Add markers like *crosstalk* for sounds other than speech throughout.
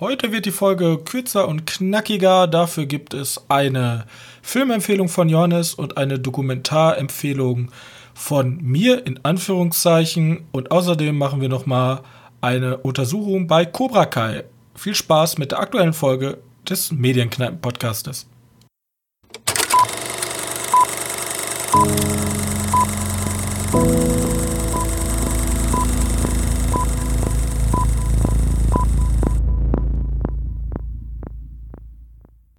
Heute wird die Folge kürzer und knackiger. Dafür gibt es eine Filmempfehlung von Johannes und eine Dokumentarempfehlung von mir in Anführungszeichen. Und außerdem machen wir noch mal eine Untersuchung bei Cobra Kai. Viel Spaß mit der aktuellen Folge des Medienkneipen-Podcastes.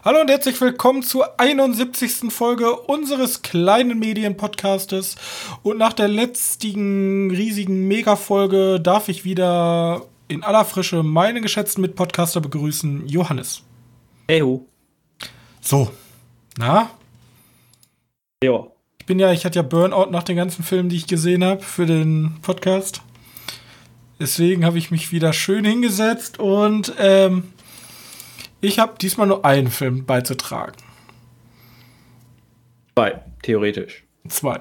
Hallo und herzlich willkommen zur 71. Folge unseres kleinen Medienpodcastes. Und nach der letzten riesigen Mega-Folge darf ich wieder in aller Frische meinen geschätzten Mitpodcaster begrüßen, Johannes. Hey ho. So, na? Ja. Ich bin ja, ich hatte ja Burnout nach den ganzen Filmen, die ich gesehen habe für den Podcast. Deswegen habe ich mich wieder schön hingesetzt und ähm, ich habe diesmal nur einen Film beizutragen. Zwei, theoretisch. Zwei.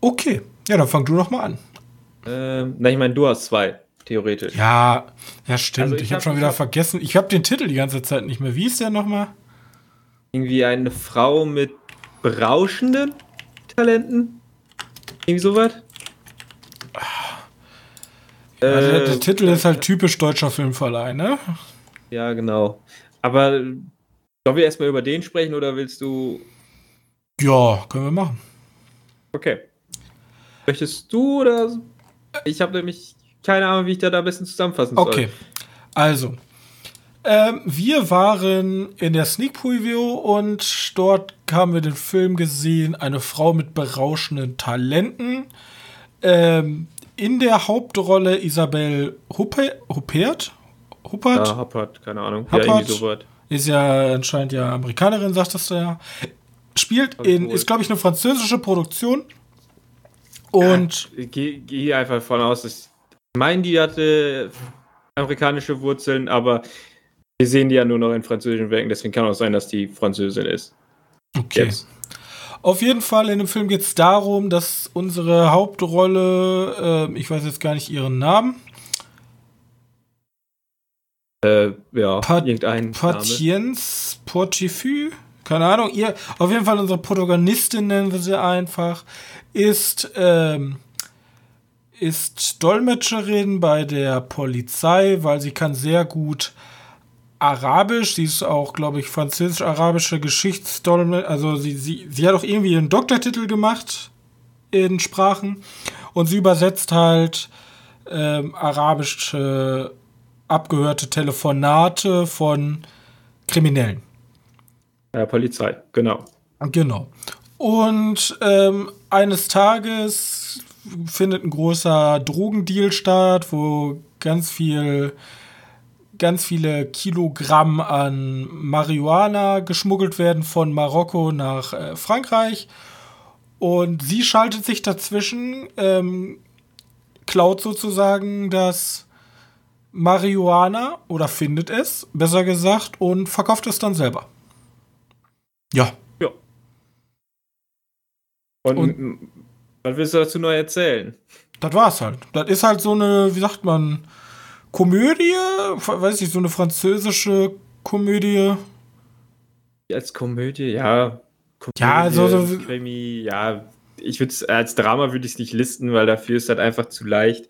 Okay, ja, dann fang du noch mal an. Ähm, na, ich meine, du hast zwei, theoretisch. Ja, ja, stimmt. Also ich ich habe hab- schon wieder hab- vergessen. Ich habe den Titel die ganze Zeit nicht mehr. Wie ist der noch mal? Irgendwie eine Frau mit berauschenden Talenten? Irgendwie sowas? Also der, Äh, der Titel ist halt typisch deutscher Filmverleih, ne? Ja, genau. Aber sollen wir erstmal über den sprechen oder willst du. Ja, können wir machen. Okay. Möchtest du oder. Ich habe nämlich keine Ahnung, wie ich da am besten zusammenfassen soll. Okay, also. Ähm, wir waren in der Sneak Preview und dort haben wir den Film gesehen, eine Frau mit berauschenden Talenten. Ähm, in der Hauptrolle Isabel Huppe, Huppert? Huppert? Ja, Happert, keine Ahnung. Happert. Ja, irgendwie sowas. Ist ja anscheinend ja Amerikanerin, sagtest du ja. Spielt in, Obwohl. ist glaube ich eine französische Produktion. Und Ich gehe geh einfach davon aus, dass ich meine, die hatte amerikanische Wurzeln, aber wir sehen die ja nur noch in französischen Werken, deswegen kann auch sein, dass die Französin ist. okay. Jetzt. Auf jeden Fall in dem Film geht es darum, dass unsere Hauptrolle, äh, ich weiß jetzt gar nicht ihren Namen, Äh, ja, Pat- irgendein. Patience Portifü, keine Ahnung, ihr, auf jeden Fall unsere Protagonistin nennen wir sie einfach, ist, ähm, ist Dolmetscherin bei der Polizei, weil sie kann sehr gut Arabisch, sie ist auch, glaube ich, französisch-arabische Geschichtsdolmetscher, also sie, sie, sie hat auch irgendwie einen Doktortitel gemacht in Sprachen. Und sie übersetzt halt ähm, arabische abgehörte Telefonate von Kriminellen. Ja, Polizei, genau. Genau. Und ähm, eines Tages findet ein großer Drogendeal statt, wo ganz viel, ganz viele Kilogramm an Marihuana geschmuggelt werden von Marokko nach äh, Frankreich. Und sie schaltet sich dazwischen, ähm, klaut sozusagen das Marihuana oder findet es, besser gesagt, und verkauft es dann selber. Ja, Ja. Und, Und- was willst du dazu neu erzählen? Das war's halt. Das ist halt so eine, wie sagt man, Komödie, weiß ich, so eine französische Komödie. Als Komödie, ja. Komödie, Ja, so- so- Krimi, ja. Ich würde es als Drama würde ich es nicht listen, weil dafür ist das einfach zu leicht.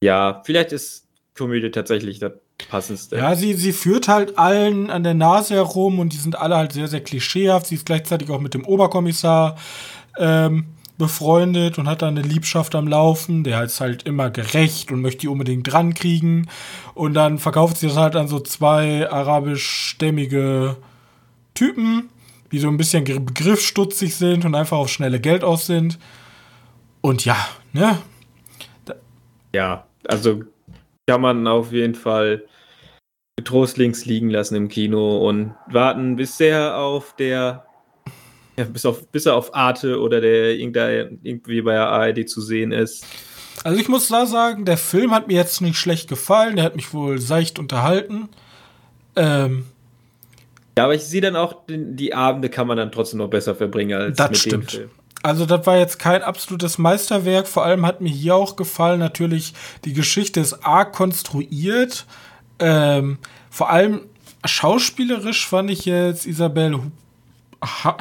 Ja, vielleicht ist Komödie tatsächlich das passendste. Ja, sie, sie führt halt allen an der Nase herum und die sind alle halt sehr, sehr klischeehaft. Sie ist gleichzeitig auch mit dem Oberkommissar ähm, befreundet und hat da eine Liebschaft am Laufen. Der ist halt immer gerecht und möchte die unbedingt dran kriegen. Und dann verkauft sie das halt an so zwei arabischstämmige Typen, die so ein bisschen begriffsstutzig sind und einfach auf schnelle Geld aus sind. Und ja, ne? Ja, also kann man auf jeden Fall getrost links liegen lassen im Kino und warten, bis er auf der, ja, bis, auf, bis er auf Arte oder der irgendwie bei der ARD zu sehen ist. Also ich muss da sagen, der Film hat mir jetzt nicht schlecht gefallen. Der hat mich wohl seicht unterhalten. Ähm, Ja, aber ich sehe dann auch, die Abende kann man dann trotzdem noch besser verbringen als Das mit stimmt. dem Film. Also das war jetzt kein absolutes Meisterwerk. Vor allem hat mir hier auch gefallen, natürlich, die Geschichte ist arg konstruiert. Ähm, vor allem schauspielerisch fand ich jetzt Isabelle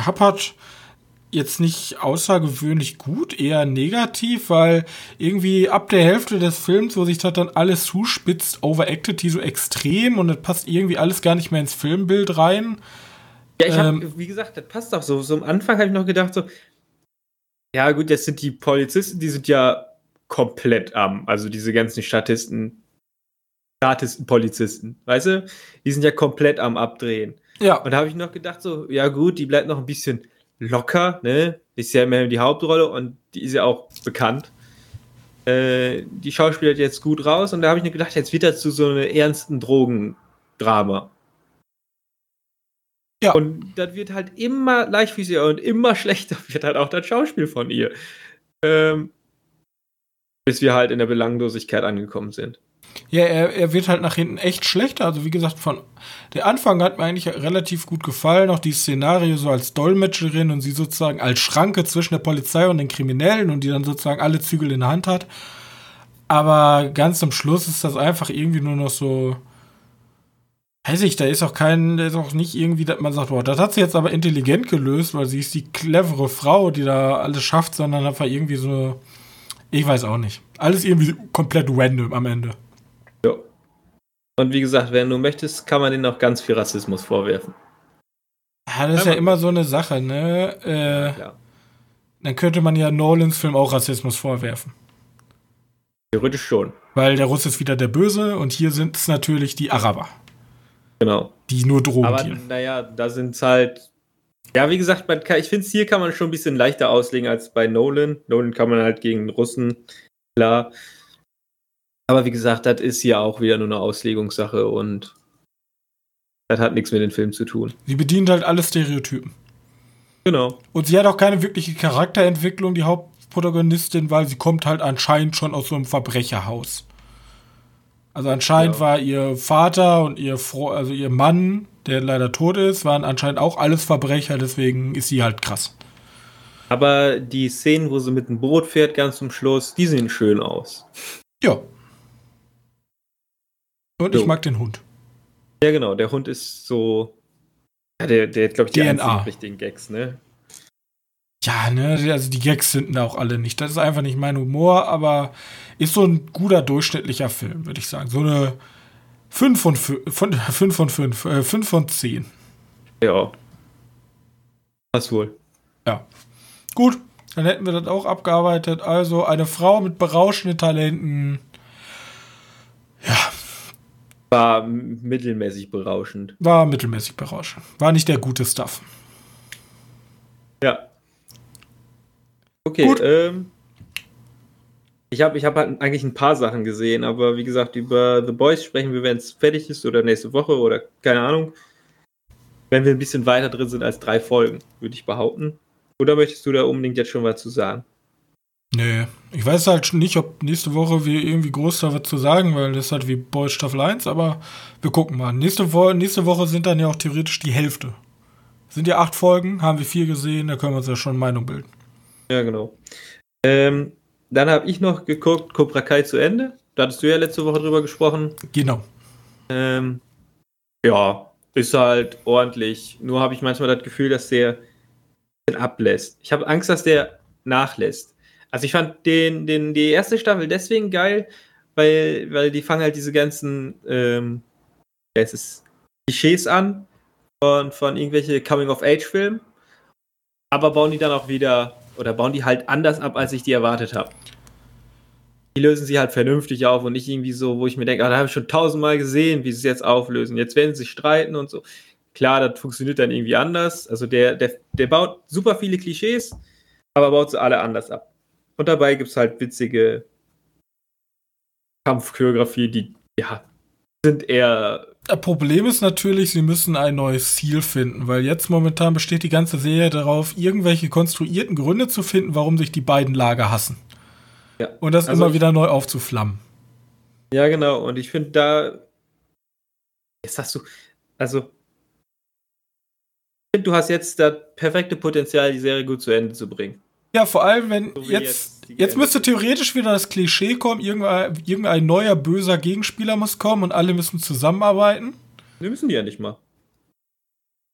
Huppert jetzt nicht außergewöhnlich gut, eher negativ, weil irgendwie ab der Hälfte des Films, wo sich das dann alles zuspitzt, overacted die so extrem und das passt irgendwie alles gar nicht mehr ins Filmbild rein. Ja, ich ähm, wie gesagt, das passt auch so. So am Anfang habe ich noch gedacht, so, ja, gut, jetzt sind die Polizisten, die sind ja komplett am, also diese ganzen Statisten, Statisten, Polizisten, weißt du, die sind ja komplett am Abdrehen. Ja. Und da habe ich noch gedacht, so, ja, gut, die bleibt noch ein bisschen locker, ne? Ist ja immer die Hauptrolle und die ist ja auch bekannt. Äh, die schauspielert jetzt gut raus und da habe ich mir gedacht, jetzt wird das zu so einem ernsten Drogendrama. Ja. Und das wird halt immer leichtfüßiger und immer *laughs* schlechter wird halt auch das Schauspiel von ihr. Ähm, bis wir halt in der Belanglosigkeit angekommen sind. Ja, er, er wird halt nach hinten echt schlechter. Also wie gesagt, von der Anfang hat mir eigentlich relativ gut gefallen. Auch die Szenario so als Dolmetscherin und sie sozusagen als Schranke zwischen der Polizei und den Kriminellen und die dann sozusagen alle Zügel in der Hand hat. Aber ganz zum Schluss ist das einfach irgendwie nur noch so. Weiß ich, da ist auch kein, da ist auch nicht irgendwie, dass man sagt, boah, das hat sie jetzt aber intelligent gelöst, weil sie ist die clevere Frau, die da alles schafft, sondern einfach irgendwie so, ich weiß auch nicht. Alles irgendwie komplett random am Ende. Ja. Und wie gesagt, wenn du möchtest, kann man denen auch ganz viel Rassismus vorwerfen. Ja, das ist ja immer so eine Sache, ne? Äh, ja. Dann könnte man ja Nolans Film auch Rassismus vorwerfen. Theoretisch schon. Weil der Russ ist wieder der Böse und hier sind es natürlich die Araber. Genau. Die nur drohen. Aber naja, da sind es halt. Ja, wie gesagt, kann, ich finde, hier kann man schon ein bisschen leichter auslegen als bei Nolan. Nolan kann man halt gegen Russen, klar. Aber wie gesagt, das ist ja auch wieder nur eine Auslegungssache und das hat nichts mit dem Film zu tun. Sie bedient halt alle Stereotypen. Genau. Und sie hat auch keine wirkliche Charakterentwicklung, die Hauptprotagonistin, weil sie kommt halt anscheinend schon aus so einem Verbrecherhaus. Also anscheinend ja. war ihr Vater und ihr Fro also ihr Mann, der leider tot ist, waren anscheinend auch alles Verbrecher, deswegen ist sie halt krass. Aber die Szenen, wo sie mit dem Boot fährt, ganz zum Schluss, die sehen schön aus. Ja, und so. ich mag den Hund. Ja, genau. Der Hund ist so. Ja, der, der hat, glaube ich, die DNA. richtigen Gags, ne? Ja, ne, also die Gags sind da auch alle nicht. Das ist einfach nicht mein Humor, aber ist so ein guter durchschnittlicher Film, würde ich sagen. So eine 5 von 5, von, 5 von 5, äh, 5 von 10. Ja. Das wohl. Ja. Gut, dann hätten wir das auch abgearbeitet. Also eine Frau mit berauschenden Talenten. Ja, war mittelmäßig berauschend. War mittelmäßig berauschend. War nicht der gute Stuff. Ja. Okay, Gut. Ähm, ich habe ich hab halt eigentlich ein paar Sachen gesehen, aber wie gesagt, über The Boys sprechen wir, wenn es fertig ist oder nächste Woche oder keine Ahnung. Wenn wir ein bisschen weiter drin sind als drei Folgen, würde ich behaupten. Oder möchtest du da unbedingt jetzt schon was zu sagen? Nee, ich weiß halt nicht, ob nächste Woche wir irgendwie groß da was zu sagen, weil das ist halt wie Boys Staffel 1, aber wir gucken mal. Nächste, Wo nächste Woche sind dann ja auch theoretisch die Hälfte. Sind ja acht Folgen, haben wir vier gesehen, da können wir uns ja schon Meinung bilden. Ja, genau. Ähm, dann habe ich noch geguckt, Cobra Kai zu Ende. Da hattest du ja letzte Woche drüber gesprochen. Genau. Ähm, ja, ist halt ordentlich. Nur habe ich manchmal das Gefühl, dass der ablässt. Ich habe Angst, dass der nachlässt. Also ich fand den, den, die erste Staffel deswegen geil, weil, weil die fangen halt diese ganzen ähm, es ist Klischees an von, von irgendwelche Coming-of-Age-Filmen, aber bauen die dann auch wieder oder bauen die halt anders ab, als ich die erwartet habe. Die lösen sie halt vernünftig auf und nicht irgendwie so, wo ich mir denke, ah, da habe ich schon tausendmal gesehen, wie sie es jetzt auflösen. Jetzt werden sie sich streiten und so. Klar, das funktioniert dann irgendwie anders. Also der, der, der baut super viele Klischees, aber baut sie alle anders ab. Und dabei gibt es halt witzige Kampfchoreografie, die, ja, sind eher. Das Problem ist natürlich, sie müssen ein neues Ziel finden, weil jetzt momentan besteht die ganze Serie darauf, irgendwelche konstruierten Gründe zu finden, warum sich die beiden Lager hassen. Ja. Und das also immer wieder neu aufzuflammen. Ja, genau. Und ich finde da. Jetzt hast du. Also. Ich finde, du hast jetzt das perfekte Potenzial, die Serie gut zu Ende zu bringen. Ja, vor allem, wenn So jetzt, jetzt jetzt, müsste theoretisch wieder das Klischee kommen, irgendein, irgendein neuer böser Gegenspieler muss kommen und alle müssen zusammenarbeiten. Wir müssen die ja nicht mal.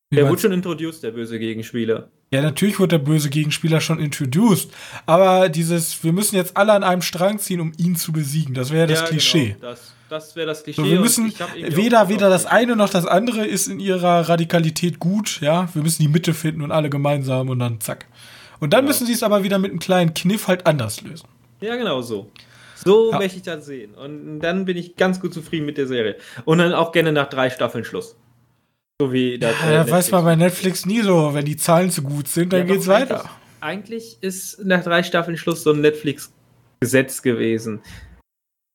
Wie Der wurde schon introduced, der böse Gegenspieler. Ja, natürlich wird der böse Gegenspieler schon introduced. Aber dieses, wir müssen jetzt alle an einem Strang ziehen, um ihn zu besiegen. Das wäre ja das Ja, Klischee. Genau, das das wäre das Klischee. So, wir müssen weder, weder das eine noch das andere ist in ihrer Radikalität gut, ja. Wir müssen die Mitte finden und alle gemeinsam und dann zack. Und dann Genau. müssen sie es aber wieder mit einem kleinen Kniff halt anders lösen. Ja, genau so. So Ja. möchte ich das sehen. Und dann bin ich ganz gut zufrieden mit der Serie. Und dann auch gerne nach drei Staffeln Schluss. So wie das. Ja, äh, das weiß man bei Netflix. Nie so. Wenn die Zahlen zu gut sind, dann Ja, geht's weiter. Eigentlich, ist nach drei Staffeln Schluss so ein Netflix-Gesetz gewesen.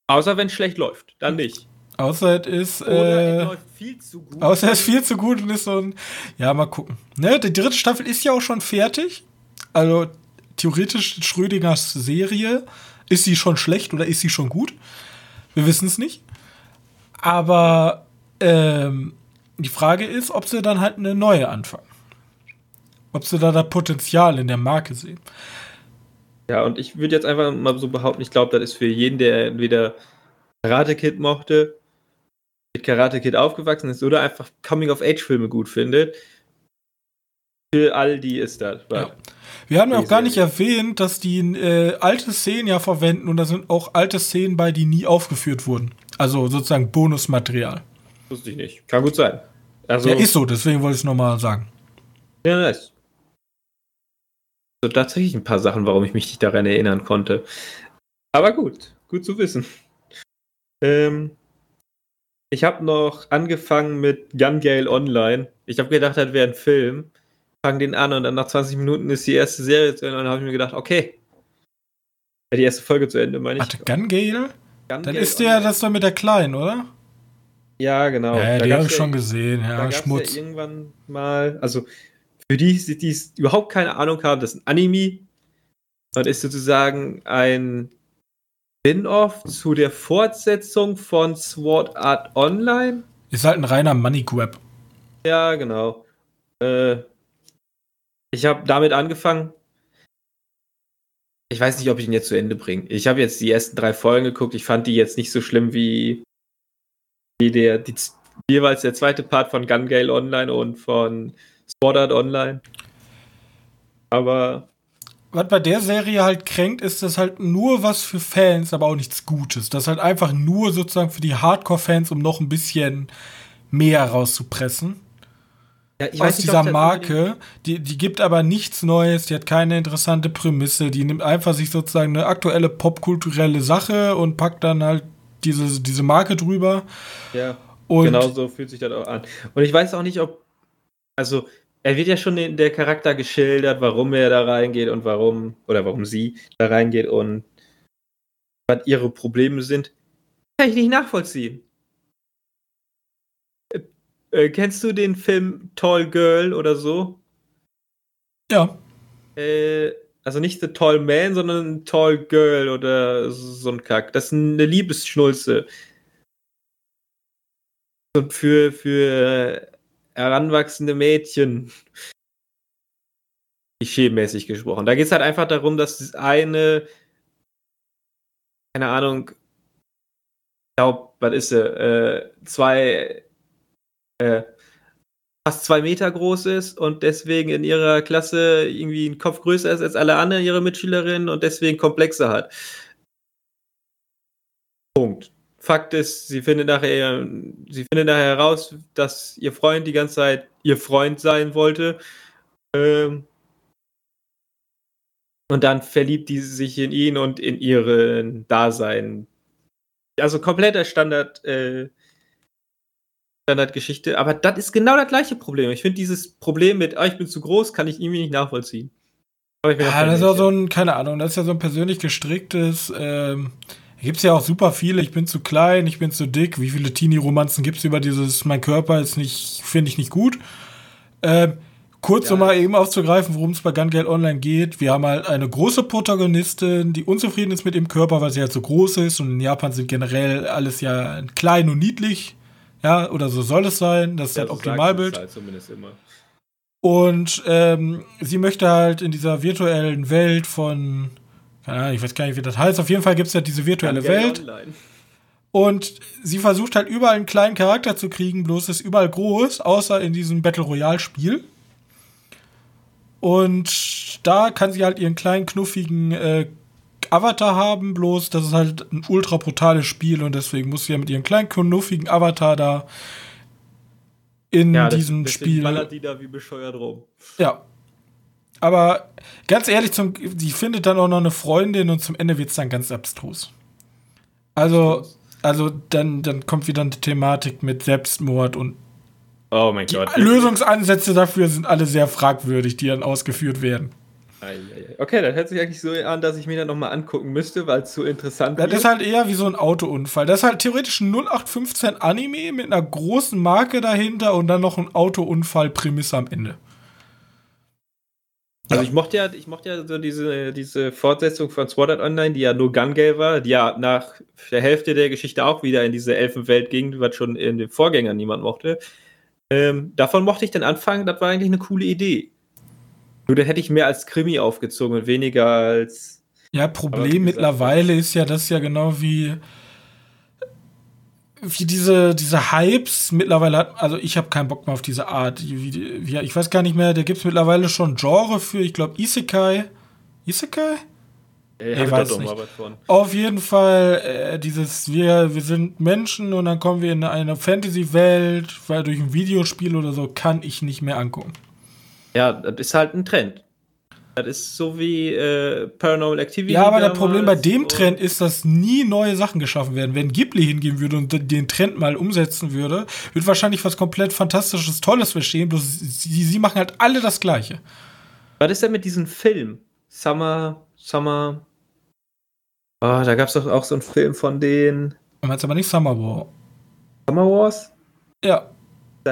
Außer wenn es schlecht läuft. Dann nicht. Außer es ist, Oder äh, es läuft viel zu gut. außer es ist viel zu gut und ist so ein, ja, mal gucken. Ne, die dritte Staffel ist ja auch schon fertig. Also, theoretisch Schrödingers Serie. Ist sie schon schlecht oder ist sie schon gut? Wir wissen es nicht. Aber, ähm, die Frage ist, ob sie dann halt eine neue anfangen. Ob sie da das Potenzial in der Marke sehen. Ja, und ich würde jetzt einfach mal so behaupten, ich glaube, das ist für jeden, der entweder Karate Kid mochte, mit Karate Kid aufgewachsen ist oder einfach Coming-of-Age-Filme gut findet. Für all die ist das. Ja. Wir haben ja auch gar nicht erwähnt, dass die äh, alte Szenen ja verwenden und da sind auch alte Szenen bei, die nie aufgeführt wurden. Also sozusagen Bonusmaterial. Wusste ich nicht. Kann gut sein. Also, ja, ist so, deswegen wollte ich es nochmal sagen. ja, nice. So, tatsächlich ein paar Sachen, warum ich mich nicht daran erinnern konnte. Aber gut, gut zu wissen. Ähm, ich habe noch angefangen mit Gun Gale Online. Ich habe gedacht, das wäre ein Film. Fang den an und dann nach 20 Minuten ist die erste Serie zu Ende und dann habe ich mir gedacht, okay. Ja, die erste Folge zu Ende, meine ich. Warte, Gun Gale? Gun Dann ist der das doch mit der Kleinen, oder? Ja, genau. ja, Da die habe ich ja- schon gesehen. Ja, Schmutz. ja irgendwann mal, also für die, die es überhaupt keine Ahnung haben, das ist ein Anime und ist sozusagen ein Spin-off zu der Fortsetzung von Sword Art Online. Ist halt ein reiner Money Grab. Ja, genau. Äh, ich habe damit angefangen. Ich weiß nicht, ob ich ihn jetzt zu Ende bringe. Ich habe jetzt die ersten drei Folgen geguckt. Ich fand die jetzt nicht so schlimm wie, wie der, die, jeweils der zweite Part von Gun Gale Online und von Sword Art Online. Aber Was bei der Serie halt kränkt, ist das halt nur was für Fans, aber auch nichts Gutes. Das halt einfach nur sozusagen für die Hardcore-Fans, um noch ein bisschen mehr rauszupressen. Ja, ich aus nicht, dieser Marke. Die, die gibt aber nichts Neues, die hat keine interessante Prämisse, die nimmt einfach sich sozusagen eine aktuelle popkulturelle Sache und packt dann halt diese, diese Marke drüber. Ja. Und genau so fühlt sich das auch an. Und ich weiß auch nicht, ob. Also, er wird ja schon in der Charakter geschildert, warum er da reingeht und warum. Oder warum sie da reingeht und was ihre Probleme sind. Kann ich nicht nachvollziehen. Äh, äh, kennst du den Film Tall Girl oder so? ja, Äh, also nicht The Tall Man, sondern Tall Girl oder so ein Kack. Das ist eine Liebesschnulze. Und für, für heranwachsende Mädchen. Klischee-mäßig gesprochen. Da geht es halt einfach darum, dass das eine, keine Ahnung, ich glaube, was ist sie, äh, zwei, äh, fast zwei Meter groß ist und deswegen in ihrer Klasse irgendwie einen Kopf größer ist als alle anderen ihre Mitschülerinnen und deswegen Komplexe hat. Punkt. Fakt ist, sie findet nachher, sie findet nachher heraus, dass ihr Freund die ganze Zeit ihr Freund sein wollte. Ähm, und dann verliebt die sich in ihn und in ihren Dasein. Also kompletter Standard, äh, Standardgeschichte. Aber das ist genau das gleiche Problem. Ich finde dieses Problem mit, ah, ich bin zu groß, kann ich irgendwie nicht nachvollziehen. Aber ich bin ja, das ist ja so ein, keine Ahnung, das ist ja so ein persönlich gestricktes, ähm, gibt es ja auch super viele, ich bin zu klein, ich bin zu dick, wie viele Teenie-Romanzen gibt es über dieses, mein Körper ist nicht, finde ich nicht gut. Ähm, kurz Ja. um mal eben aufzugreifen, worum es bei Gun Gale Online geht. Wir haben halt eine große Protagonistin, die unzufrieden ist mit ihrem Körper, weil sie halt so groß ist und in Japan sind generell alles ja klein und niedlich. Ja, oder so soll es sein. Das ist Ja, halt Optimalbild. Halt zumindest immer. Und ähm, sie möchte halt in dieser virtuellen Welt von, keine Ahnung, ich weiß gar nicht, wie das heißt. Auf jeden Fall gibt es ja diese virtuelle Welt. Online. Und sie versucht halt überall einen kleinen Charakter zu kriegen, bloß ist überall groß, außer in diesem Battle Royale Spiel. Und da kann sie halt ihren kleinen, knuffigen äh, Avatar haben, bloß das ist halt ein ultra brutales Spiel und deswegen muss sie ja mit ihrem kleinen, knuffigen Avatar da in ja, diesem das, Spiel. ballert die da wie bescheuert rum. Ja. Aber ganz ehrlich, zum, die findet dann auch noch eine Freundin und zum Ende wird es dann ganz abstrus. Also, also dann, dann kommt wieder eine Thematik mit Selbstmord und Oh mein Gott. Lösungsansätze dafür sind alle sehr fragwürdig, die dann ausgeführt werden. Okay, dann hört sich eigentlich so an, dass ich mir dann nochmal angucken müsste, weil es so interessant ist. Das ist halt eher wie so ein Autounfall. Das ist halt theoretisch ein 0815 Anime mit einer großen Marke dahinter und dann noch ein Autounfall-Prämisse am Ende. Also ich mochte ja, ich mochte ja so diese, diese Fortsetzung von Sword Art Online, die ja nur Gun Gale war, die ja nach der Hälfte der Geschichte auch wieder in diese Elfenwelt ging, was schon in den Vorgängern niemand mochte. Ähm, davon mochte ich den Anfang, das war eigentlich eine coole Idee. Nur da hätte ich mehr als Krimi aufgezogen und weniger als. Ja, Problem mittlerweile ist ja das ja genau wie wie diese, diese Hypes mittlerweile hat, also ich habe keinen Bock mehr auf diese Art. Wie, wie, ich weiß gar nicht mehr, da gibt es mittlerweile schon Genre für, ich glaube, Isekai. Isekai? Ey, ich weiß nicht. Auf jeden Fall, äh, dieses, wir, wir sind Menschen und dann kommen wir in eine Fantasy-Welt, weil durch ein Videospiel oder so kann ich nicht mehr angucken. Ja, das ist halt ein Trend. Das ist so wie äh, Paranormal Activity. Ja, aber das Problem bei dem Trend ist, dass nie neue Sachen geschaffen werden. Wenn Ghibli hingehen würde und den Trend mal umsetzen würde, wird wahrscheinlich was komplett Fantastisches, Tolles verstehen. Bloß sie, sie machen halt alle das Gleiche. Was ist denn mit diesem Film? Summer, Summer. Oh, da gab es doch auch so einen Film von denen. Du meinst aber nicht Summer War. Summer Wars? Ja.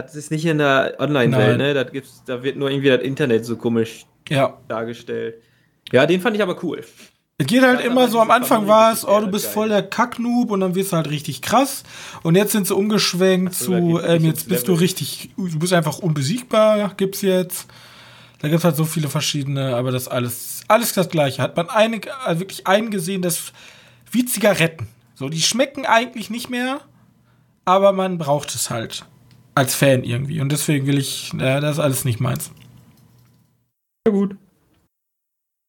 Das ist nicht in der Online-Welt, ne? Das gibt's, da wird nur irgendwie das Internet so komisch ja. dargestellt. Ja, den fand ich aber cool. Es geht halt ja, immer so, am Anfang war es, oh, du bist voll der Kacknoob und dann wirst du halt richtig krass. Und jetzt sind sie umgeschwenkt so, zu, ähm, jetzt bist Level. du richtig, du bist einfach unbesiegbar, gibt's jetzt. Da gibt's halt so viele verschiedene, aber das alles, alles das gleiche. Hat man eine, also wirklich eingesehen, das wie Zigaretten. So, die schmecken eigentlich nicht mehr, aber man braucht es halt als Fan irgendwie. Und deswegen will ich, ja, das ist alles nicht meins. Ja, gut.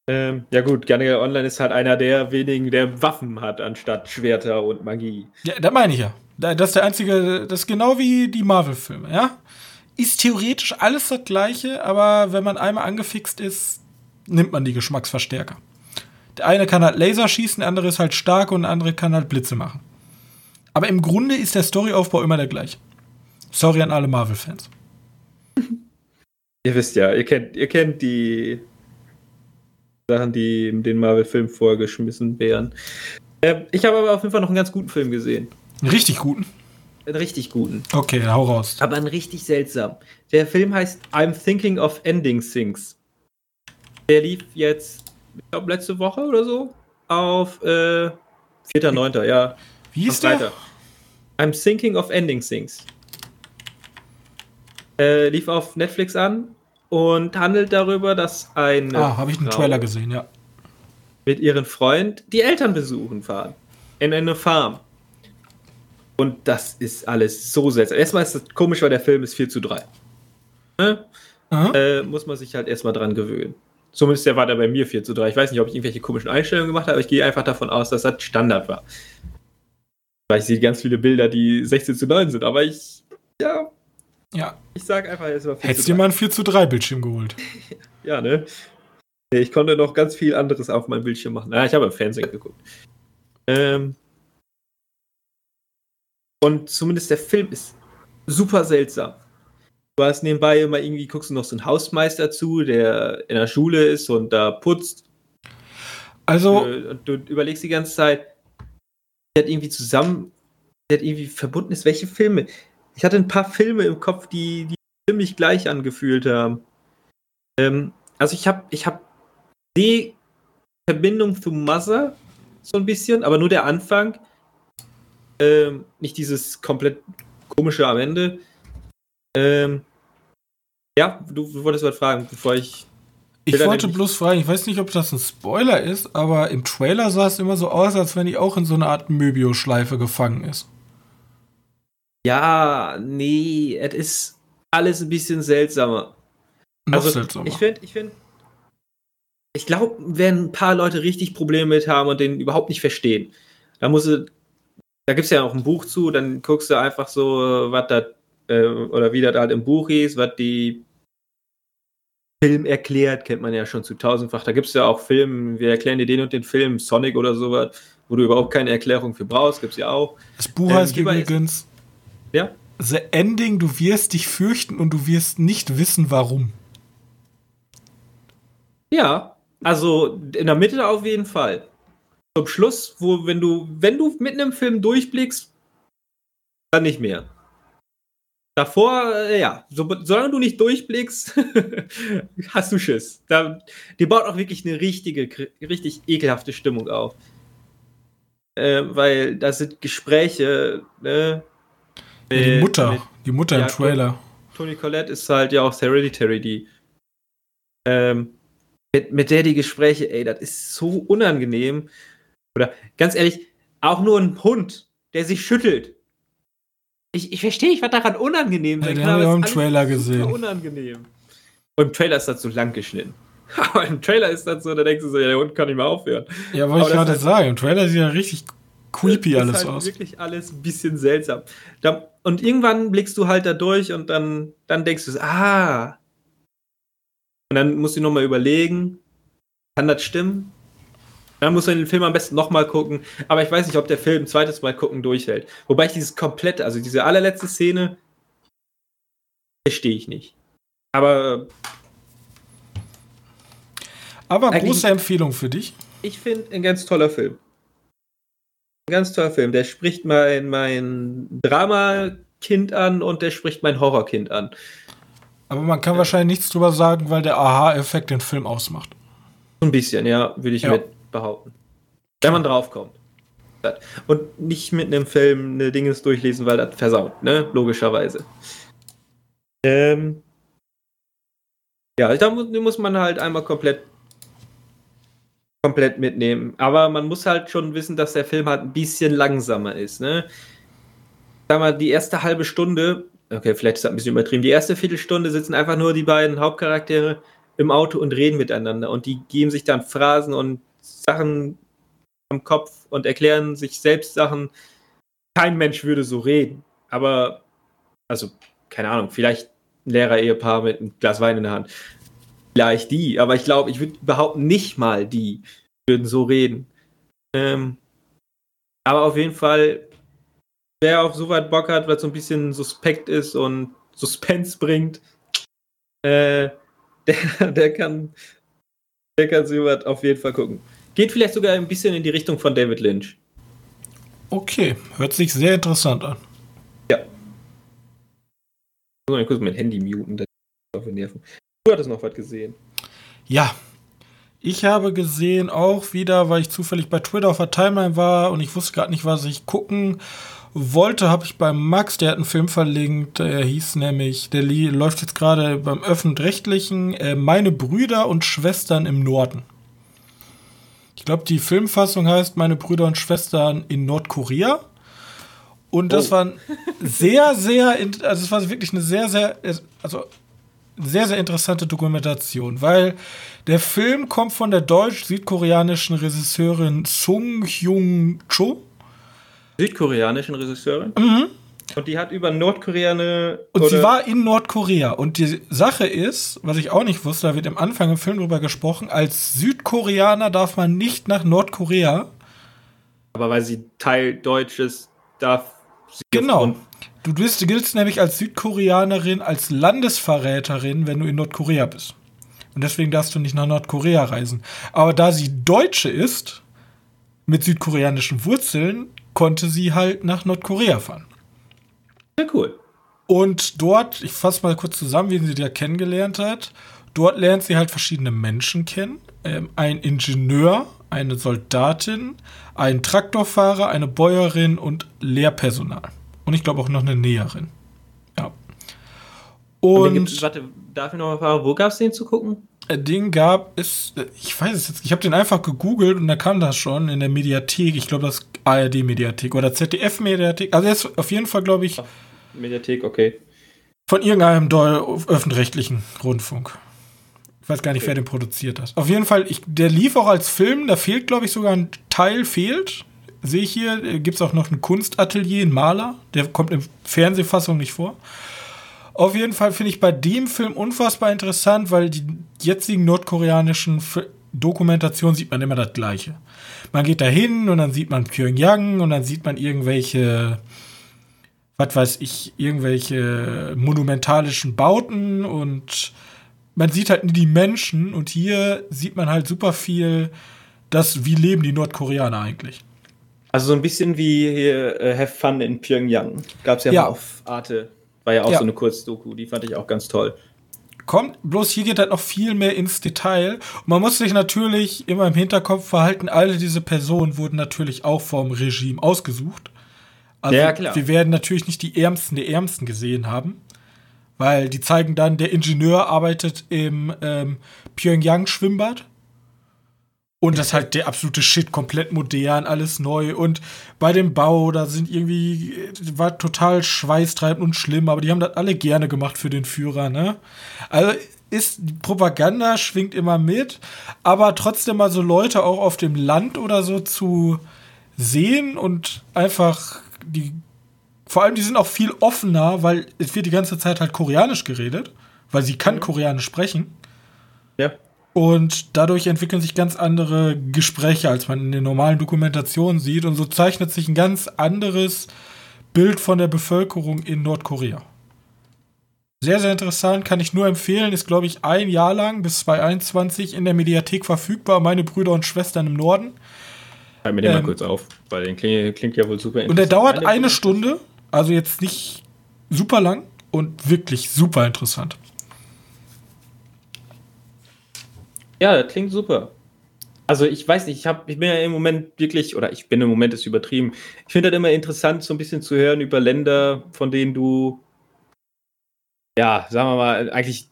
Ähm, ja, gut, Gunnery Online ist halt einer der wenigen, der Waffen hat, anstatt Schwerter und Magie. Ja, da meine ich ja. Das ist der einzige, das ist genau wie die Marvel-Filme, ja? Ist theoretisch alles das gleiche, aber wenn man einmal angefixt ist, nimmt man die Geschmacksverstärker. Der eine kann halt Laser schießen, der andere ist halt stark und der andere kann halt Blitze machen. Aber im Grunde ist der Storyaufbau immer der gleiche. Sorry an alle Marvel-Fans. Ihr wisst ja, ihr kennt, ihr kennt die Sachen, die den Marvel-Film vorgeschmissen wären. Äh, ich habe aber auf jeden Fall noch einen ganz guten Film gesehen. Einen richtig guten? Einen richtig guten. Okay, hau raus. Aber einen richtig seltsam. Der Film heißt I'm Thinking of Ending Things. Der lief jetzt, ich glaube, letzte Woche oder so auf äh, 4.9., ja. Wie ist der? I'm Thinking of Ending Things. Äh, lief auf Netflix an und handelt darüber, dass ein. Ah, habe ich einen Frau Trailer gesehen, ja. Mit ihrem Freund die Eltern besuchen fahren. In eine Farm. Und das ist alles so seltsam. Erstmal ist es komisch, weil der Film ist 4 zu 3. Ne? Äh, muss man sich halt erstmal dran gewöhnen. Zumindest der war da bei mir 4 zu 3. Ich weiß nicht, ob ich irgendwelche komischen Einstellungen gemacht habe, aber ich gehe einfach davon aus, dass das Standard war. Weil ich sehe ganz viele Bilder, die 16 zu 9 sind, aber ich, ja, ja. Ich sag einfach, es war 4 Hättest du dir mal ein 4 zu 3 Bildschirm geholt. *laughs* ja, ne? Ich konnte noch ganz viel anderes auf meinem Bildschirm machen. Ah, ich habe im Fernsehen geguckt. Ähm und zumindest der Film ist super seltsam. Du hast nebenbei immer irgendwie, guckst du noch so einen Hausmeister zu, der in der Schule ist und da putzt. Also. Und du überlegst die ganze Zeit, der hat irgendwie zusammen, der hat irgendwie verbunden ist, welche Filme. Ich hatte ein paar Filme im Kopf, die, die ziemlich gleich angefühlt haben. Ähm, also ich habe ich hab die Verbindung zu Mother so ein bisschen, aber nur der Anfang. Ähm, nicht dieses komplett komische am Ende. Ähm, Ja, du, du wolltest was fragen, bevor ich. Ich wollte bloß fragen, ich weiß nicht, ob das ein Spoiler ist, aber im Trailer sah es immer so aus, als wenn die auch in so einer Art Möbius-Schleife gefangen ist. Ja, nee, es ist alles ein bisschen seltsamer. Noch also, seltsamer. Ich finde, ich finde, ich glaube, wenn ein paar Leute richtig Probleme mit haben und den überhaupt nicht verstehen, da muss da gibt es ja auch ein Buch zu, dann guckst du einfach so, was da, äh, oder wie das halt im Buch ist, was die Film erklärt, kennt man ja schon zu tausendfach. Da gibt es ja auch Filme, wir erklären dir den und den Film, Sonic oder sowas, wo du überhaupt keine Erklärung für brauchst, gibt es ja auch. Das Buch heißt ähm, übrigens ja? The Ending, du wirst dich fürchten und du wirst nicht wissen, warum. Ja, also in der Mitte auf jeden Fall. Zum Schluss, wo, wenn du, wenn du mitten im Film durchblickst, dann nicht mehr. Davor, äh, ja, so, solange du nicht durchblickst, *laughs* hast du Schiss. Da, die baut auch wirklich eine richtige, richtig ekelhafte Stimmung auf. Äh, weil da sind Gespräche, ne? Ja, die Mutter, mit, die Mutter ja, im Trailer. Tony Collette ist halt ja auch Hereditary, die ähm, mit, mit der die Gespräche, ey, das ist so unangenehm. Oder ganz ehrlich, auch nur ein Hund, der sich schüttelt. Ich, ich verstehe nicht, was daran unangenehm sein ja, kann. Den haben wir im Trailer gesehen. unangenehm. Und im Trailer ist das so lang geschnitten. *laughs* Aber im Trailer ist das so, da denkst du so, ja, der Hund kann nicht mehr aufhören. Ja, wollte ich gerade sagen. Im Trailer sieht ja richtig creepy alles halt aus. wirklich alles ein bisschen seltsam. Da, und irgendwann blickst du halt da durch und dann, dann denkst du, ah. Und dann musst du nochmal überlegen, kann das stimmen? Dann musst du den Film am besten nochmal gucken. Aber ich weiß nicht, ob der Film ein zweites Mal gucken durchhält. Wobei ich dieses komplette, also diese allerletzte Szene, verstehe ich nicht. Aber. Aber große Empfehlung für dich. Ich finde ein ganz toller Film. Ganz toller Film. Der spricht mein, mein Drama-Kind an und der spricht mein Horror-Kind an. Aber man kann ja. wahrscheinlich nichts drüber sagen, weil der Aha-Effekt den Film ausmacht. So ein bisschen, ja, würde ich ja. mit behaupten. Wenn man draufkommt. Und nicht mit einem Film eine Dinges durchlesen, weil das versaut, ne? Logischerweise. Ähm. Ja, da muss man halt einmal komplett komplett mitnehmen. Aber man muss halt schon wissen, dass der Film halt ein bisschen langsamer ist, ne? Sag mal, die erste halbe Stunde, okay, vielleicht ist das ein bisschen übertrieben, die erste Viertelstunde sitzen einfach nur die beiden Hauptcharaktere im Auto und reden miteinander und die geben sich dann Phrasen und Sachen am Kopf und erklären sich selbst Sachen. Kein Mensch würde so reden. Aber, also, keine Ahnung, vielleicht ein Lehrer-Ehepaar mit einem Glas Wein in der Hand. Vielleicht die, aber ich glaube, ich würde behaupten, nicht mal die würden so reden. Ähm, aber auf jeden Fall, wer auf so weit Bock hat, was so ein bisschen suspekt ist und Suspense bringt, äh, *laughs* der, der kann der kann sowas auf jeden Fall gucken. Geht vielleicht sogar ein bisschen in die Richtung von David Lynch. Okay, hört sich sehr interessant an. Ja. Ich muss mal kurz mein Handy muten, das auf nerven. Du hattest noch was gesehen. Ja. Ich habe gesehen auch wieder, weil ich zufällig bei Twitter auf der Timeline war und ich wusste gerade nicht, was ich gucken wollte, habe ich beim Max, der hat einen Film verlinkt, der hieß nämlich, der läuft jetzt gerade beim öffentlich-rechtlichen, äh, Meine Brüder und Schwestern im Norden. Ich glaube, die Filmfassung heißt Meine Brüder und Schwestern in Nordkorea. Und das oh. war sehr, sehr, also es war wirklich eine sehr, sehr, also sehr, sehr interessante Dokumentation, weil der Film kommt von der deutsch-südkoreanischen Regisseurin Sung Hyung Cho südkoreanischen Regisseurin. Mhm. Und die hat über Nordkorea eine. Und sie war in Nordkorea. Und die Sache ist, was ich auch nicht wusste, da wird am Anfang im Film drüber gesprochen, als Südkoreaner darf man nicht nach Nordkorea. Aber weil sie Teil Deutsch ist, darf sie. Genau. Du bist, giltst nämlich als Südkoreanerin, als Landesverräterin, wenn du in Nordkorea bist. Und deswegen darfst du nicht nach Nordkorea reisen. Aber da sie Deutsche ist, mit südkoreanischen Wurzeln, konnte sie halt nach Nordkorea fahren. Sehr cool. Und dort, ich fasse mal kurz zusammen, wie sie da kennengelernt hat. Dort lernt sie halt verschiedene Menschen kennen. Ähm, ein Ingenieur, eine Soldatin, einen Traktorfahrer, eine Bäuerin und Lehrpersonal. Und ich glaube auch noch eine Näherin. Ja. Und, Und warte, darf ich noch mal fragen, wo gab es den zu gucken? äh, den gab es, äh, ich weiß es jetzt, ich habe den einfach gegoogelt und da kam das schon in der Mediathek. Ich glaube, das ARD-Mediathek oder ZDF-Mediathek. Also er ist auf jeden Fall, glaube ich, Mediathek, okay. von irgendeinem öffentlich-rechtlichen Rundfunk. Ich weiß gar nicht, wer den produziert hat. Auf jeden Fall, ich, der lief auch als Film, da fehlt, glaube ich, sogar ein Teil fehlt. Sehe ich hier, gibt es auch noch ein Kunstatelier, ein Maler, der kommt in Fernsehfassung nicht vor. Auf jeden Fall finde ich bei dem Film unfassbar interessant, weil die jetzigen nordkoreanischen Dokumentationen sieht man immer das Gleiche. Man geht da hin und dann sieht man Pyongyang und dann sieht man irgendwelche, was weiß ich, irgendwelche monumentalischen Bauten und man sieht halt nie die Menschen und hier sieht man halt super viel, das, wie leben die Nordkoreaner eigentlich. Also so ein bisschen wie hier äh, Have Fun in Pyongyang. Gab es ja, Ja. mal auf Arte. War ja auch Ja. so eine Kurzdoku, die fand ich auch ganz toll. kommt, bloß hier geht halt noch viel mehr ins Detail. Und man muss sich natürlich immer im Hinterkopf verhalten, alle diese Personen wurden natürlich auch vom Regime ausgesucht. Also Ja, klar. wir werden natürlich nicht die Ärmsten der Ärmsten gesehen haben. Weil die zeigen dann, der Ingenieur arbeitet im ähm, Pyongyang-Schwimmbad. Und das ist halt der absolute Shit, komplett modern, alles neu. Und bei dem Bau, da sind irgendwie, war total schweißtreibend und schlimm, aber die haben das alle gerne gemacht für den Führer, ne? Also ist, die Propaganda schwingt immer mit, aber trotzdem mal so Leute auch auf dem Land oder so zu sehen und einfach die, vor allem die sind auch viel offener, weil es wird die ganze Zeit halt Koreanisch geredet, weil sie kann Koreanisch sprechen. Ja. Und dadurch entwickeln sich ganz andere Gespräche, als man in den normalen Dokumentationen sieht. Und so zeichnet sich ein ganz anderes Bild von der Bevölkerung in Nordkorea. Sehr, sehr interessant, kann ich nur empfehlen. Ist, glaube ich, ein Jahr lang bis 2021 in der Mediathek verfügbar. Meine Brüder und Schwestern im Norden. Halt mir den Ähm, mal kurz auf, weil den klingt, klingt ja wohl super Und der dauert eine Stunde. Also jetzt nicht super lang und wirklich super interessant. Ja, das klingt super. Also ich weiß nicht, ich, hab, ich bin ja im Moment wirklich, oder ich bin im Moment ist übertrieben. Ich finde das immer interessant, so ein bisschen zu hören über Länder, von denen du, ja, sagen wir mal, eigentlich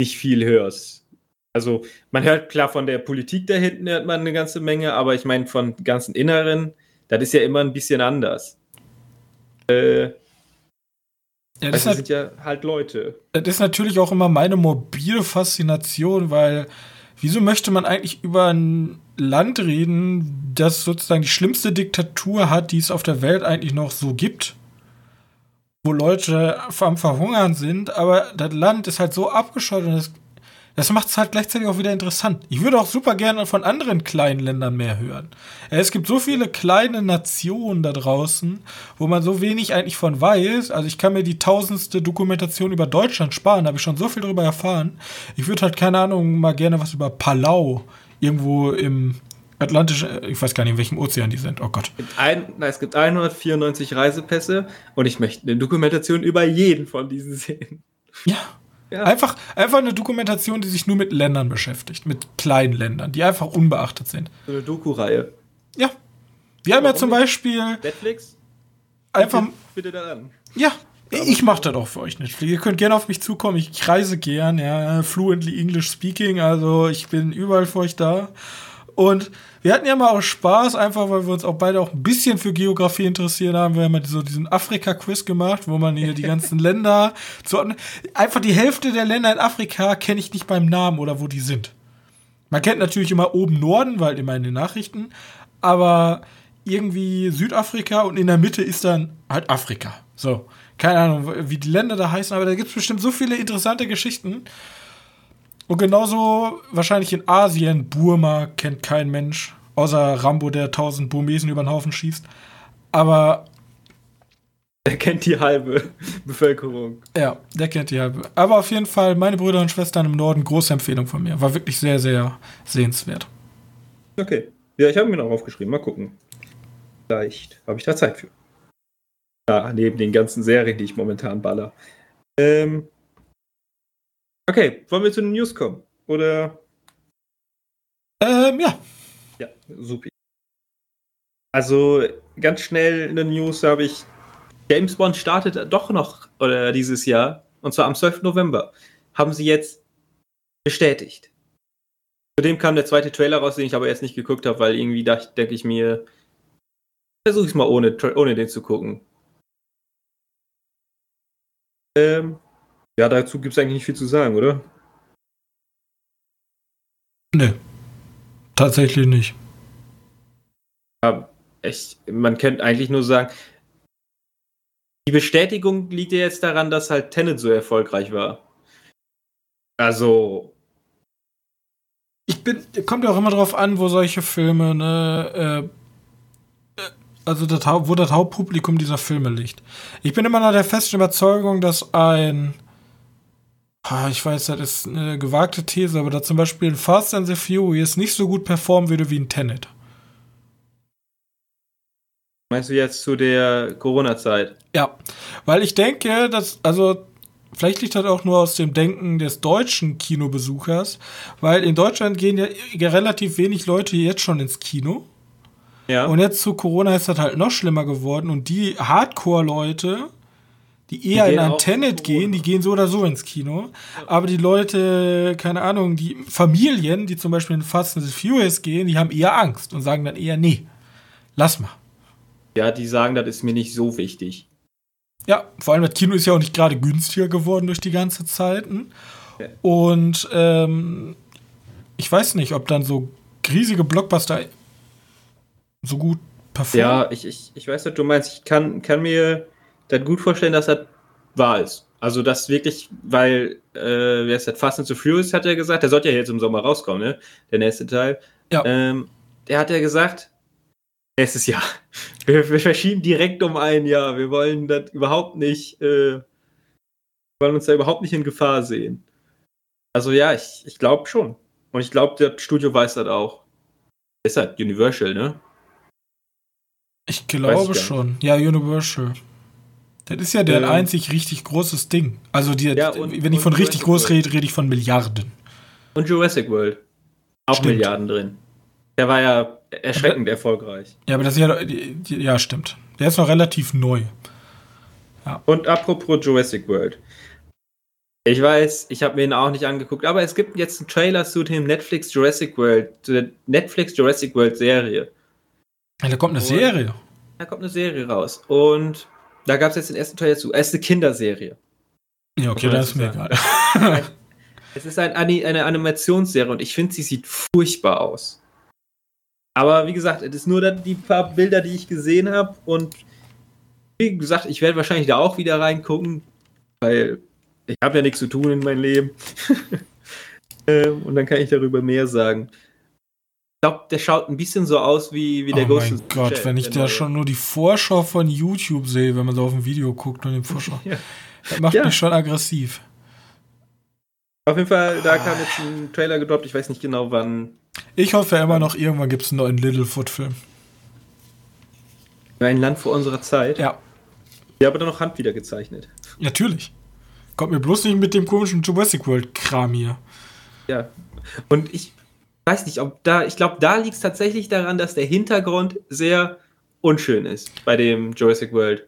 nicht viel hörst. Also man hört klar von der Politik da hinten hört man eine ganze Menge, aber ich meine von ganzen Inneren, das ist ja immer ein bisschen anders. Äh, Ja, das das, halt, sind ja halt Leute. das ist natürlich auch immer meine mobile Faszination, weil wieso möchte man eigentlich über ein Land reden, das sozusagen die schlimmste Diktatur hat, die es auf der Welt eigentlich noch so gibt? Wo Leute am Verhungern sind, aber das Land ist halt so abgeschottet und das, das macht es halt gleichzeitig auch wieder interessant. Ich würde auch super gerne von anderen kleinen Ländern mehr hören. Es gibt so viele kleine Nationen da draußen, wo man so wenig eigentlich von weiß. Also ich kann mir die tausendste Dokumentation über Deutschland sparen, da habe ich schon so viel darüber erfahren. Ich würde halt, keine Ahnung, mal gerne was über Palau irgendwo im Atlantischen, ich weiß gar nicht, in welchem Ozean die sind. Oh Gott. es gibt 194 Reisepässe und ich möchte eine Dokumentation über jeden von diesen sehen. Ja. Ja. Einfach, einfach eine Dokumentation, die sich nur mit Ländern beschäftigt, mit kleinen Ländern, die einfach unbeachtet sind. So eine Doku-Reihe. Ja. Wir haben ja zum? Beispiel Netflix? einfach. Bitte, dann an. Ja, ich mache das auch für euch nicht. Ihr könnt gerne auf mich zukommen. Ich reise gern, ja, fluently English speaking. Also ich bin überall für euch da. Und wir hatten ja mal auch Spaß, einfach weil wir uns auch beide auch ein bisschen für Geografie interessieren haben. Wir haben ja so diesen Afrika-Quiz gemacht, wo man hier die ganzen *laughs* Länder zuordnet. Einfach die Hälfte der Länder in Afrika kenne ich nicht beim Namen oder wo die sind. Man kennt natürlich immer oben Norden, weil immer in den Nachrichten, aber irgendwie Südafrika und in der Mitte ist dann halt Afrika. So, keine Ahnung, wie die Länder da heißen, aber da gibt es bestimmt so viele interessante Geschichten. Und genauso wahrscheinlich in Asien, Burma kennt kein Mensch, außer Rambo, der tausend Burmesen über den Haufen schießt. Aber Er kennt die halbe *laughs* Bevölkerung. ja, der kennt die halbe. Aber auf jeden Fall, meine Brüder und Schwestern im Norden, große Empfehlung von mir. War wirklich sehr, sehr sehenswert. Okay. Ja, ich habe mir noch aufgeschrieben. Mal gucken. Vielleicht habe ich da Zeit für. Ja, neben den ganzen Serien, die ich momentan baller. Ähm. Okay, wollen wir zu den News kommen? Oder? Ähm, ja. Ja, super. Also, ganz schnell in den News habe ich. James Bond startet doch noch oder dieses Jahr. und zwar am 12. November, haben sie jetzt bestätigt. Zudem kam der zweite Trailer raus, den ich aber erst nicht geguckt habe, weil irgendwie dachte, denke ich mir, versuche ich es mal ohne, ohne den zu gucken. Ähm, ja, dazu gibt es eigentlich nicht viel zu sagen, oder? Nee. Tatsächlich nicht. Ja, echt, man könnte eigentlich nur sagen, die Bestätigung liegt ja jetzt daran, dass halt Tenet so erfolgreich war. Also. Ich bin, kommt ja auch immer drauf an, wo solche Filme, ne, äh, also das, wo das Hauptpublikum dieser Filme liegt. Ich bin immer noch der festen Überzeugung, dass ein, ich weiß, das ist eine gewagte These, aber da zum Beispiel ein Fast and the Furious nicht so gut performen würde wie ein Tenet. Meinst du jetzt zu der Corona-Zeit? Ja, weil ich denke, dass, also vielleicht liegt das auch nur aus dem Denken des deutschen Kinobesuchers, weil in Deutschland gehen ja relativ wenig Leute jetzt schon ins Kino. Ja. Und jetzt zu Corona ist das halt noch schlimmer geworden und die Hardcore-Leute, die eher die in ein Tenet gehen, die gehen so oder so ins Kino. Ja. Aber die Leute, keine Ahnung, die Familien, die zum Beispiel in Fast and the Furious gehen, die haben eher Angst und sagen dann eher, nee, lass mal. Ja, die sagen, das ist mir nicht so wichtig. Ja, vor allem das Kino ist ja auch nicht gerade günstiger geworden durch die ganze Zeit. Hm? Ja. Und ähm, ich weiß nicht, ob dann so riesige Blockbuster so gut performen. Ja, ich, ich, ich weiß, was du meinst. Ich kann, kann mir das gut vorstellen, dass das wahr ist. Also das wirklich, weil, äh, wer ist das? Fast and the Furious hat er gesagt, der sollte ja jetzt im Sommer rauskommen, ne? Der nächste Teil. Ja. Ähm, der hat ja gesagt, Nächstes Jahr. *laughs* Wir, wir, verschieben direkt um ein Jahr. Wir wollen das überhaupt nicht, äh, wollen uns da überhaupt nicht in Gefahr sehen. Also ja, ich, ich glaube schon. Und ich glaube, das Studio weiß das auch. Ist halt Universal, ne? Ich glaube schon. Ja, Universal. Das ist ja der ähm, einzig richtig großes Ding. Also die, ja, und, wenn ich von richtig groß rede, rede ich von Milliarden. Und Jurassic World. Auch Stimmt. Milliarden drin. Der war ja erschreckend aber, erfolgreich. Ja, aber das ist ja, ja, stimmt. Der ist noch relativ neu. Ja. Und apropos Jurassic World. Ich weiß, ich habe mir ihn auch nicht angeguckt, aber es gibt jetzt einen Trailer zu dem Netflix Jurassic World, zu der Netflix Jurassic World Serie. Ja, da kommt eine Und Serie. Da kommt eine Serie raus. Und da gab es jetzt den ersten Trailer zu. Es ist eine Kinderserie. Ja, okay, das ist mir egal. *laughs* es ist ein, eine Animationsserie und ich finde, sie sieht furchtbar aus. Aber wie gesagt, es ist nur die paar Bilder, die ich gesehen habe. Und wie gesagt, ich werde wahrscheinlich da auch wieder reingucken, weil ich habe ja nichts zu tun in meinem Leben. *laughs* ähm, und dann kann ich darüber mehr sagen. Ich glaube, der schaut ein bisschen so aus wie, wie der oh Ghost. Mein Gott, Chat, wenn ich da schon nur die Vorschau von YouTube sehe, wenn man so auf ein Video guckt und den Vorschau, *laughs* ja. das macht ja. mich schon aggressiv. Auf jeden Fall, da kam jetzt ein Trailer gedroppt, ich weiß nicht genau wann. Ich hoffe immer noch, irgendwann gibt es einen neuen Littlefoot-Film. Ein Land vor unserer Zeit? Ja. Ja, aber dann noch Hand wieder gezeichnet. Natürlich. Kommt mir bloß nicht mit dem komischen Jurassic World-Kram hier. Ja. Und ich weiß nicht, ob da, ich glaube, da liegt es tatsächlich daran, dass der Hintergrund sehr unschön ist bei dem Jurassic World.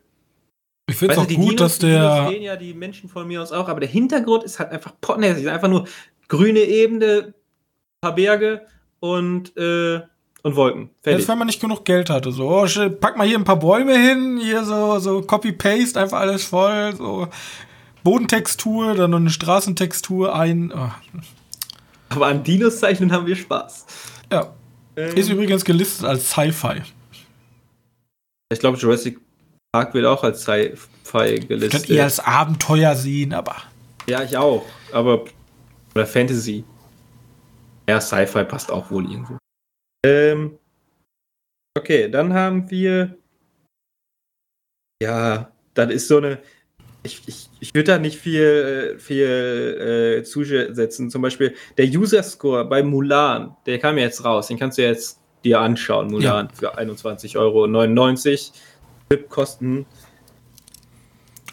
Ich finde es auch gut, Dinos, dass der. Die sehen ja die Menschen von mir aus auch, aber der Hintergrund ist halt einfach pottenhässlich. Einfach nur grüne Ebene, paar Berge und, äh, und Wolken. Fertig. Jetzt, wenn man nicht genug Geld hatte. So, oh, pack mal hier ein paar Bäume hin, hier so, so Copy-Paste, einfach alles voll. So Bodentextur, dann noch eine Straßentextur ein. Oh. Aber an Dinos zeichnen haben wir Spaß. Ja. Ähm. Ist übrigens gelistet als Sci-Fi. Ich glaube, Jurassic Park wird auch als Sci-Fi gelistet. Ich kann eher als Abenteuer sehen, aber. Ja, ich auch. Aber. Oder Fantasy. Ja, Sci-Fi passt auch wohl irgendwo. Ähm. Okay, dann haben wir. Ja, das ist so eine. Ich, ich, ich würde da nicht viel, viel äh, zusetzen. Zum Beispiel der User Score bei Mulan, der kam jetzt raus. Den kannst du jetzt dir anschauen, Mulan, ja. für 21,99 Euro. VIP-Kosten.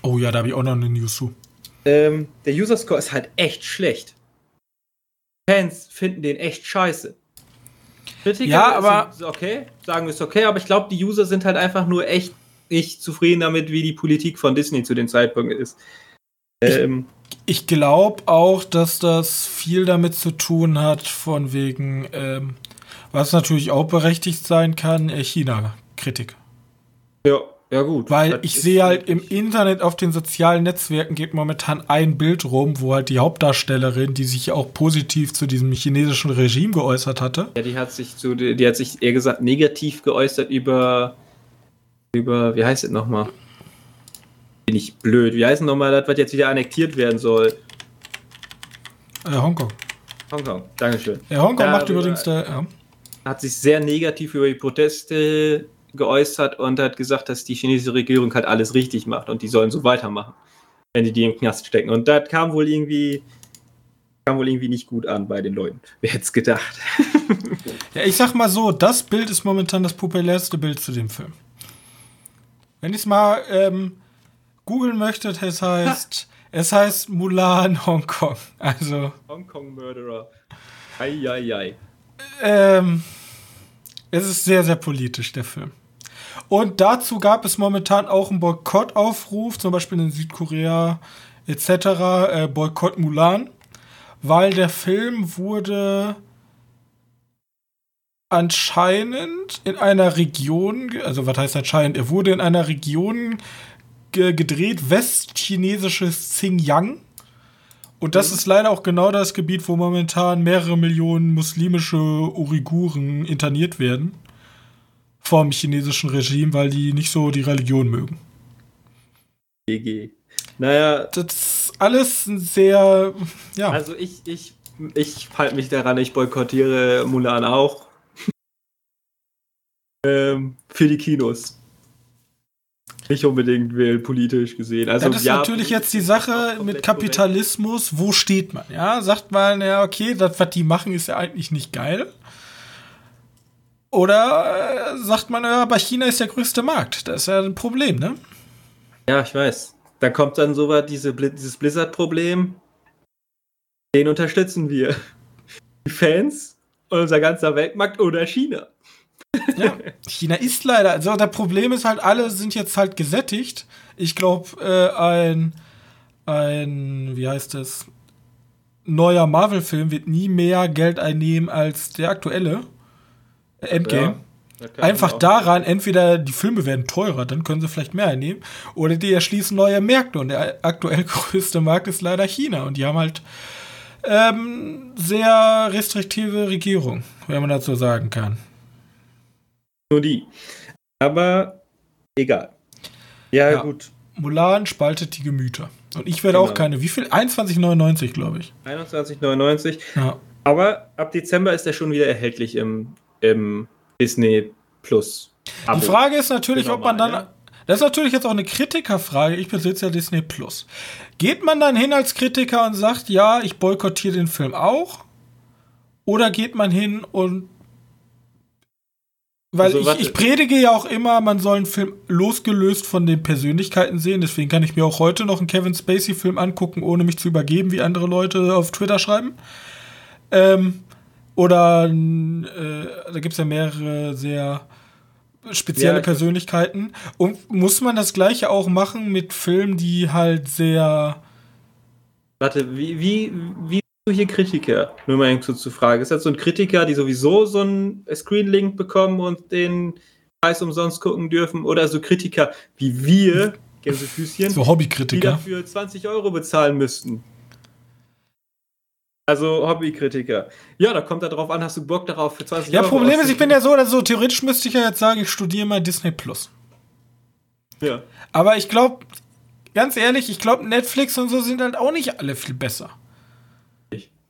Oh ja, da habe ich auch noch eine News zu. Ähm, der User Score ist halt echt schlecht. Fans finden den echt scheiße. Kritiker ja, aber okay, sagen wir es okay, aber ich glaube, die User sind halt einfach nur echt nicht zufrieden damit, wie die Politik von Disney zu dem Zeitpunkt ist. Ähm, ich, ich glaube auch, dass das viel damit zu tun hat, von wegen, ähm, was natürlich auch berechtigt sein kann, äh, China-Kritik. Ja, ja, gut. Weil ich sehe halt im Internet auf den sozialen Netzwerken geht momentan ein Bild rum, wo halt die Hauptdarstellerin, die sich auch positiv zu diesem chinesischen Regime geäußert hatte. Ja, die hat sich zu, die hat sich eher gesagt negativ geäußert über, über, wie heißt es nochmal? Bin ich blöd. Wie heißt es nochmal das, was jetzt wieder annektiert werden soll? Äh, Hongkong. Hongkong, Dankeschön. Ja, Hongkong da macht übrigens der, ja. Hat sich sehr negativ über die Proteste geäußert und hat gesagt, dass die chinesische Regierung halt alles richtig macht und die sollen so weitermachen, wenn die die im Knast stecken. Und das kam wohl irgendwie kam wohl irgendwie nicht gut an bei den Leuten. Wer hätte es gedacht? ja, ich sag mal so, das Bild ist momentan das populärste Bild zu dem Film. Wenn ich es mal ähm, googeln möchtet, es heißt, *laughs* es heißt Mulan Hongkong. Also. Hongkong Murderer. Eieiei. Ähm, es ist sehr, sehr politisch, der Film. Und dazu gab es momentan auch einen Boykottaufruf, zum Beispiel in Südkorea etc., äh, Boykott Mulan, weil der Film wurde anscheinend in einer Region, also was heißt anscheinend, er wurde in einer Region ge gedreht, westchinesisches Xinjiang. Und das mhm. ist leider auch genau das Gebiet, wo momentan mehrere Millionen muslimische Uiguren interniert werden vom chinesischen Regime, weil die nicht so die Religion mögen. GG. Naja. Das ist alles sehr, ja. Also ich, ich, ich halte mich daran, ich boykottiere Mulan auch. Ähm, für die Kinos. Nicht unbedingt politisch gesehen. Also, das ist ja, natürlich jetzt die Sache mit Kapitalismus. Wo steht man? Ja, sagt man, ja, okay, das, was die machen, ist ja eigentlich nicht geil. Oder äh, sagt man, ja, aber China ist der größte Markt. Das ist ja ein Problem, ne? Ja, ich weiß. Da kommt dann so was, diese, dieses Blizzard-Problem. Den unterstützen wir. *laughs* Die Fans, unser ganzer Weltmarkt oder China. Ja, China ist leider. Also das Problem ist halt, alle sind jetzt halt gesättigt. Ich glaube, äh, ein, ein, wie heißt es, neuer Marvel-Film wird nie mehr Geld einnehmen als der aktuelle. Endgame. Ja, Einfach daran, entweder die Filme werden teurer, dann können sie vielleicht mehr einnehmen, oder die erschließen neue Märkte. Und der aktuell *laughs* größte Markt ist leider China. Und die haben halt ähm, sehr restriktive Regierung, wenn man dazu sagen kann. Nur die. Aber egal. Ja, ja, gut. Mulan spaltet die Gemüter. Und ich werde genau. auch keine. Wie viel? 21,99, glaube ich. 21,99. Ja. Aber ab Dezember ist er schon wieder erhältlich im im Disney Plus. Abo. Die Frage ist natürlich, ob man dann. Ja? Das ist natürlich jetzt auch eine Kritikerfrage. Ich besitze ja Disney Plus. Geht man dann hin als Kritiker und sagt, ja, ich boykottiere den Film auch? Oder geht man hin und. Weil also, ich, ich, predige ja auch immer, man soll einen Film losgelöst von den Persönlichkeiten sehen. Deswegen kann ich mir auch heute noch einen Kevin Spacey-Film angucken, ohne mich zu übergeben, wie andere Leute auf Twitter schreiben. Ähm, oder äh, da gibt es ja mehrere sehr spezielle ja, Persönlichkeiten. Und muss man das gleiche auch machen mit Filmen, die halt sehr. Warte, wie, wie, wie du hier Kritiker? Nur mal zu, zu Frage. Ist das so ein Kritiker, die sowieso so einen Screenlink bekommen und den Preis umsonst gucken dürfen? Oder so Kritiker wie wir, Gänsefüßchen, so Hobbykritiker, die dafür 20 Euro bezahlen müssten? Also Hobbykritiker. Ja, da kommt er drauf an, hast du Bock darauf für 20 Ja, Euro Problem ist, ich bin ja so oder so, theoretisch müsste ich ja jetzt sagen, ich studiere mal Disney Plus. Ja. Aber ich glaube, ganz ehrlich, ich glaube, Netflix und so sind halt auch nicht alle viel besser.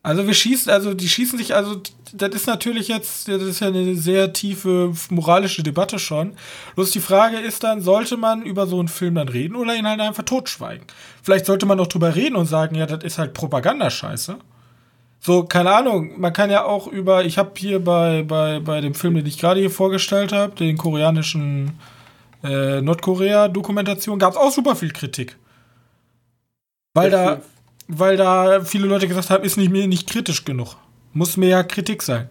Also wir schießen, also die schießen sich, also das ist natürlich jetzt, das ist ja eine sehr tiefe moralische Debatte schon. Bloß die Frage ist dann, sollte man über so einen Film dann reden oder ihn halt einfach totschweigen? Vielleicht sollte man auch drüber reden und sagen, ja, das ist halt Propagandascheiße. So, keine Ahnung, man kann ja auch über, ich habe hier bei, bei, bei dem Film, den ich gerade hier vorgestellt habe, den koreanischen äh, Nordkorea-Dokumentation, gab es auch super viel Kritik. Weil da, weil da viele Leute gesagt haben, ist nicht mir nicht kritisch genug. Muss mehr Kritik sein.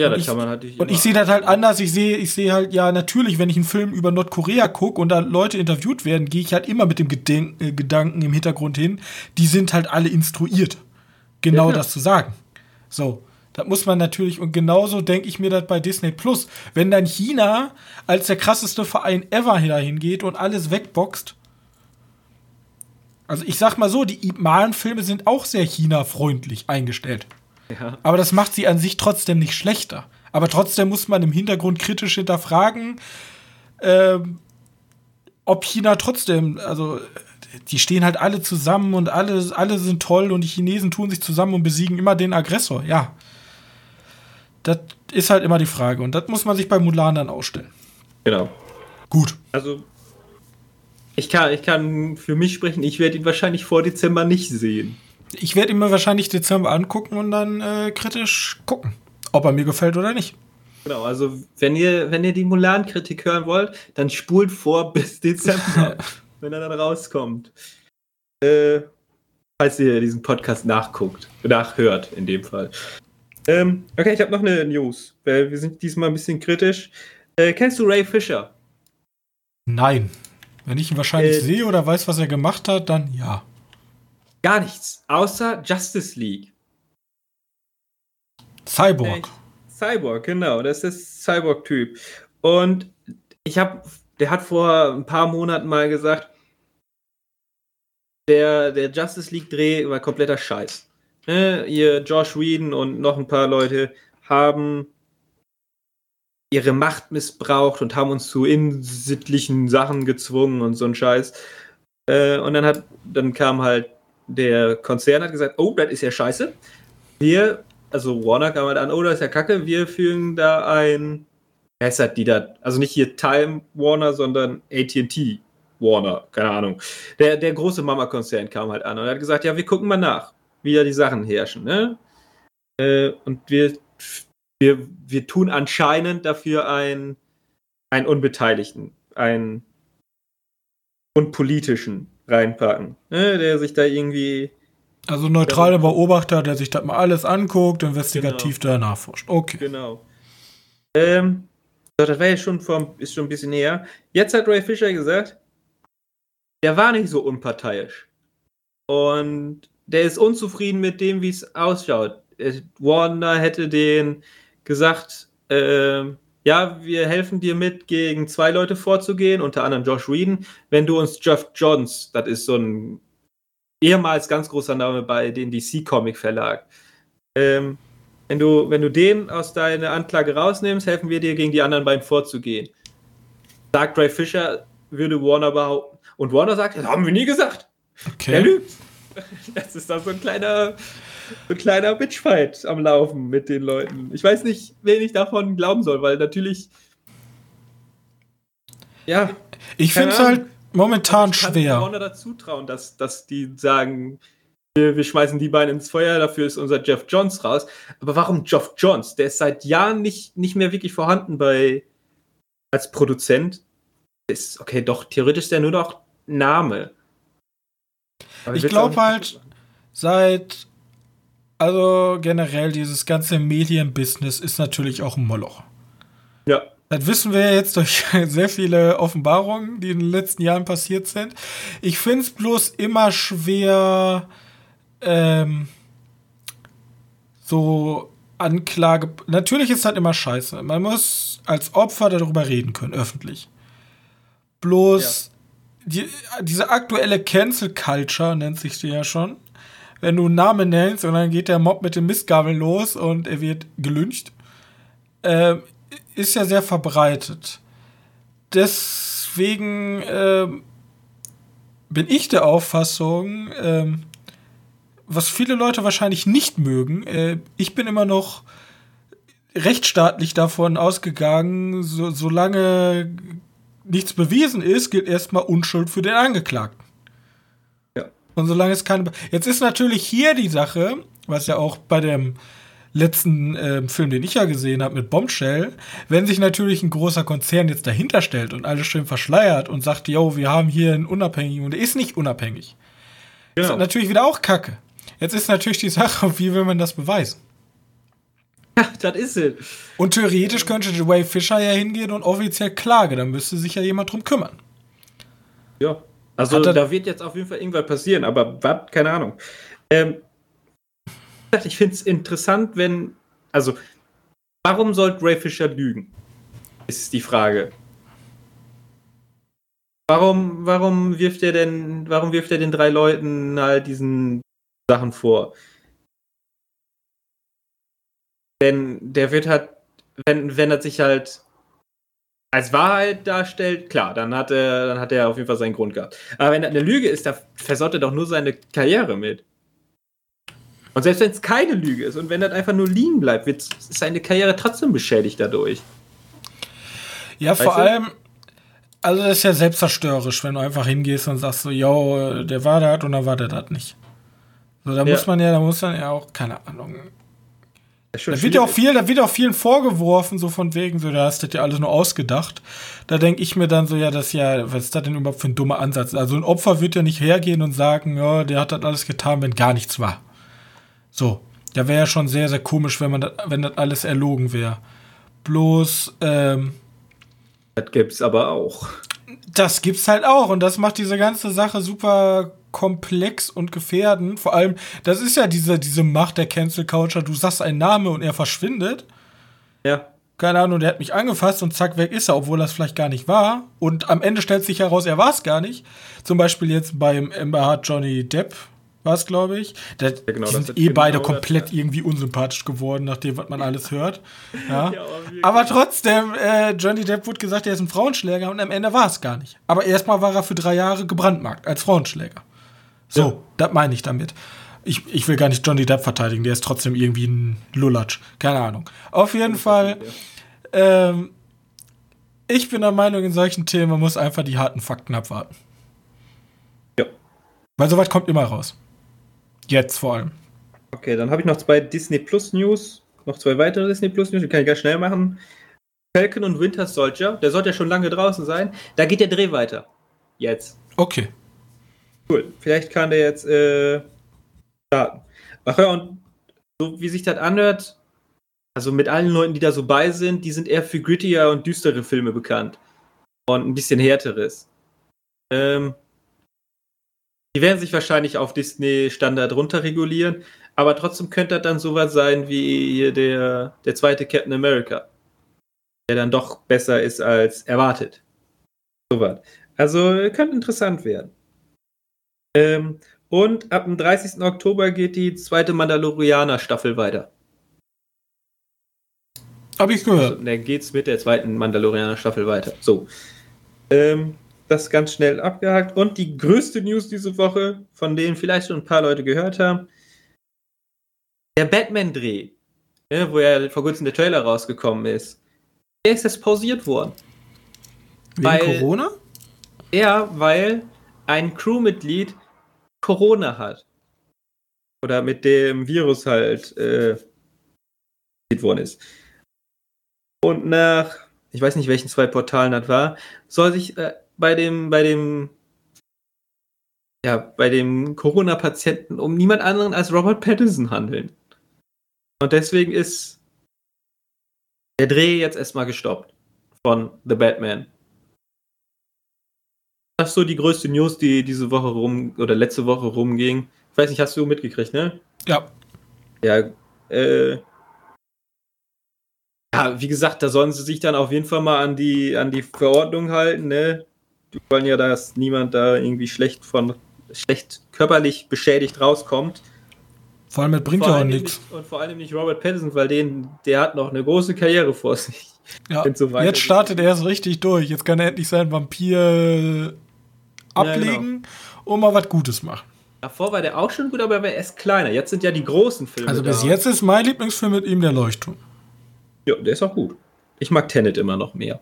Ja, und das ich, kann man natürlich. Und ich sehe das halt anders. Ich sehe, ich sehe halt, ja, natürlich, wenn ich einen Film über Nordkorea gucke und da Leute interviewt werden, gehe ich halt immer mit dem Gedenk äh, Gedanken im Hintergrund hin, die sind halt alle instruiert, genau Ja, das zu sagen. So. Das muss man natürlich, und genauso denke ich mir das bei Disney Plus. Wenn dann China als der krasseste Verein ever dahin geht und alles wegboxt. Also ich sag mal so, die Ip Man-Filme sind auch sehr China-freundlich eingestellt. Ja. Aber das macht sie an sich trotzdem nicht schlechter. Aber trotzdem muss man im Hintergrund kritisch hinterfragen, ähm, ob China trotzdem, also die stehen halt alle zusammen und alle, alle sind toll und die Chinesen tun sich zusammen und besiegen immer den Aggressor. Ja. Das ist halt immer die Frage. Und das muss man sich bei Mulan dann ausstellen. Genau. Gut. Also, ich kann, ich kann für mich sprechen, ich werde ihn wahrscheinlich vor Dezember nicht sehen. Ich werde ihn mir wahrscheinlich Dezember angucken und dann äh, kritisch gucken, ob er mir gefällt oder nicht. Genau, also wenn ihr, wenn ihr die Mulan-Kritik hören wollt, dann spult vor *laughs* bis Dezember, *laughs* wenn er dann rauskommt. Äh, falls ihr diesen Podcast nachguckt, nachhört in dem Fall. Ähm, okay, ich habe noch eine News, wir sind diesmal ein bisschen kritisch. Äh, kennst du Ray Fisher? Nein. Wenn ich ihn wahrscheinlich Äh, sehe oder weiß, was er gemacht hat, dann ja. Gar nichts, außer Justice League. Cyborg. Cyborg, genau, das ist Cyborg-Typ. Und ich habe, der hat vor ein paar Monaten mal gesagt, der, der Justice League-Dreh war kompletter Scheiß. Ne? Ihr Josh Whedon und noch ein paar Leute haben ihre Macht missbraucht und haben uns zu insittlichen Sachen gezwungen und so ein Scheiß. Äh, und dann hat, dann kam halt der Konzern hat gesagt, oh, das ist ja scheiße. Wir, also Warner kam halt an, oh, das ist ja kacke, wir fügen da ein, wer ist das, die da, also nicht hier Time Warner, sondern AT&T Warner, keine Ahnung. Der, der große Mama-Konzern kam halt an und hat gesagt, ja, wir gucken mal nach, wie da die Sachen herrschen, ne? Äh, und wir, wir, wir tun anscheinend dafür einen, einen Unbeteiligten, einen unpolitischen reinpacken, ne? der sich da irgendwie Also neutraler Beobachter, der sich das mal alles anguckt, investigativ da nachforscht. Okay. Genau. Ähm, so, das war ja schon vor, ist schon ein bisschen näher. Jetzt hat Ray Fisher gesagt, der war nicht so unparteiisch. Und der ist unzufrieden mit dem, wie es ausschaut. Warner hätte den gesagt, ähm, ja, wir helfen dir mit, gegen zwei Leute vorzugehen, unter anderem Josh Whedon, wenn du uns Jeff Johns, das ist so ein ehemals ganz großer Name bei den DC Comic Verlag, ähm, wenn du, wenn du den aus deiner Anklage rausnimmst, helfen wir dir, gegen die anderen beiden vorzugehen. Sagt Ray Fisher, würde Warner behaupten. Und Warner sagt, das haben wir nie gesagt. Er Okay. lügt. *laughs* Das ist da so ein kleiner, ein kleiner Bitchfight am Laufen mit den Leuten. Ich weiß nicht, wen ich davon glauben soll, weil natürlich. Ja, Ich finde es halt momentan ich kann schwer. Warner dazu trauen, dass, dass die sagen, wir, wir schmeißen die beiden ins Feuer, dafür ist unser Jeff Johns raus. Aber warum Jeff Johns? Der ist seit Jahren nicht, nicht mehr wirklich vorhanden bei als Produzent. Ist, okay, doch, theoretisch ist der nur noch Name. Aber Ich will's glaub auch nicht halt-. Seit, also generell dieses ganze Medienbusiness ist natürlich auch ein Moloch. Ja, Das wissen wir ja jetzt durch *laughs* sehr viele Offenbarungen, die in den letzten Jahren passiert sind. Ich finde es bloß immer schwer, ähm, so Anklage. Natürlich ist das immer scheiße. Man muss als Opfer darüber reden können, öffentlich. Bloß die, diese aktuelle Cancel Culture nennt sich die ja schon. Wenn du einen Namen nennst und dann geht der Mob mit dem Mistgabel los und er wird gelyncht, ähm, ist ja sehr verbreitet. Deswegen ähm, bin ich der Auffassung, ähm, was viele Leute wahrscheinlich nicht mögen, äh, ich bin immer noch rechtsstaatlich davon ausgegangen, so, solange nichts bewiesen ist, gilt erstmal Unschuld für den Angeklagten. Und solange es keine. Jetzt ist natürlich hier die Sache, was ja auch bei dem letzten ähm, Film, den ich ja gesehen habe mit Bombshell, wenn sich natürlich ein großer Konzern jetzt dahinter stellt und alles schön verschleiert und sagt, yo, wir haben hier einen Unabhängigen und der ist nicht unabhängig. Das genau. ist natürlich wieder auch Kacke. Jetzt ist natürlich die Sache, *laughs* wie will man das beweisen? Ja, das ist es. Und theoretisch könnte Ray Fisher ja hingehen und offiziell klagen, dann müsste sich ja jemand drum kümmern. Ja. Also da wird jetzt auf jeden Fall irgendwas passieren, aber was, keine Ahnung. Ähm, ich finde es interessant, wenn, also, warum sollte Ray Fisher lügen? Ist die Frage. Warum, warum wirft er denn, warum wirft er den drei Leuten halt diesen Sachen vor? Denn der wird halt, wenn, wenn er sich halt als Wahrheit darstellt, klar, dann hat er, dann hat er auf jeden Fall seinen Grund gehabt. Aber wenn er eine Lüge ist, da versaut er doch nur seine Karriere mit. Und selbst wenn es keine Lüge ist und wenn das einfach nur liegen bleibt, wird seine Karriere trotzdem beschädigt dadurch. Ja, vor Weißt du? allem, also das ist ja selbstzerstörerisch, wenn du einfach hingehst und sagst so, yo, der war das und dann war der das nicht. So, da Ja. muss man ja, da muss man ja auch, keine Ahnung. Da wird ja auch viel, da wird auch vielen vorgeworfen, so von wegen, so, da hast du das ja alles nur ausgedacht. Da denke ich mir dann so, ja, das ist ja, was ist das denn überhaupt für ein dummer Ansatz? Also ein Opfer wird ja nicht hergehen und sagen, ja, der hat das alles getan, wenn gar nichts war. So, da wäre ja schon sehr, sehr komisch, wenn man das, wenn das alles erlogen wäre. Bloß, ähm, Das gibt's aber auch. das gibt's halt auch und das macht diese ganze Sache super komplex und gefährdend. Vor allem, das ist ja diese, diese Macht der Cancel Culture. Du sagst einen Namen und er verschwindet. Ja. Keine Ahnung, der hat mich angefasst und zack, weg ist er, obwohl das vielleicht gar nicht war. Und am Ende stellt sich heraus, er war es gar nicht. Zum Beispiel jetzt beim Amber Hart Johnny Depp war es, glaube ich. Der, genau, die sind eh beide genau das, komplett irgendwie unsympathisch geworden, nachdem, was man alles hört. Ja. *laughs* Ja, aber trotzdem, äh, Johnny Depp wurde gesagt, er ist ein Frauenschläger und am Ende war es gar nicht. Aber erstmal war er für drei Jahre gebrandmarkt als Frauenschläger. So, Ja. das meine ich damit. Ich, ich will gar nicht Johnny Depp verteidigen, der ist trotzdem irgendwie ein Lulatsch. Keine Ahnung. Auf jeden Fall, ähm, ich bin der Meinung, in solchen Themen man muss einfach die harten Fakten abwarten. Ja. Weil sowas kommt immer raus. Jetzt vor allem. Okay, dann habe ich noch zwei Disney Plus News. Noch zwei weitere Disney Plus News, die kann ich ganz schnell machen. Falcon und Winter Soldier, der sollte ja schon lange draußen sein. Da geht der Dreh weiter. Jetzt. Okay. Cool. Vielleicht kann der jetzt äh, starten. Ach ja, und so wie sich das anhört, also mit allen Leuten, die da so bei sind, die sind eher für grittier und düstere Filme bekannt. Und ein bisschen härteres. Ähm, die werden sich wahrscheinlich auf Disney-Standard runterregulieren, aber trotzdem könnte das dann sowas sein wie der, der zweite Captain America. Der dann doch besser ist als erwartet. Sowas. Also könnte interessant werden. Ähm, und ab dem 30. Oktober geht die zweite Mandalorianer-Staffel weiter. Hab ich gehört. Und dann geht's mit der zweiten Mandalorianer-Staffel weiter. So. Ähm, das ganz schnell abgehakt. Und die größte News diese Woche, von denen vielleicht schon ein paar Leute gehört haben. Der Batman-Dreh, ne, wo ja vor kurzem der Trailer rausgekommen ist, der ist jetzt pausiert worden. Wegen Weil- Corona? Ja, weil ein Crewmitglied Corona hat. Oder mit dem Virus halt äh, worden ist. Und nach, ich weiß nicht, welchen zwei Portalen das war, soll sich äh, bei dem, bei dem, ja, bei dem Corona-Patienten um niemand anderen als Robert Pattinson handeln. Und deswegen ist der Dreh jetzt erstmal gestoppt von The Batman. Das ist so die größte News, die diese Woche rum oder letzte Woche rumging. Ich weiß nicht, hast du mitgekriegt, ne? Ja. Ja, äh. Ja, wie gesagt, da sollen sie sich dann auf jeden Fall mal an die, an die Verordnung halten, ne? Die wollen ja, dass niemand da irgendwie schlecht von, schlecht körperlich beschädigt rauskommt. Vor allem, das bringt ja auch nichts. nicht- Und vor allem nicht Robert Pattinson, weil den, der hat noch eine große Karriere vor sich. Ja. so. Jetzt startet er erst richtig durch. Jetzt kann er endlich seinen Vampir ablegen und mal was Gutes machen. Davor war der auch schon gut, aber er war erst kleiner. Jetzt sind ja die großen Filme. Also bis da. jetzt ist mein Lieblingsfilm mit ihm der Leuchtturm. Ja, der ist auch gut. Ich mag Tenet immer noch mehr.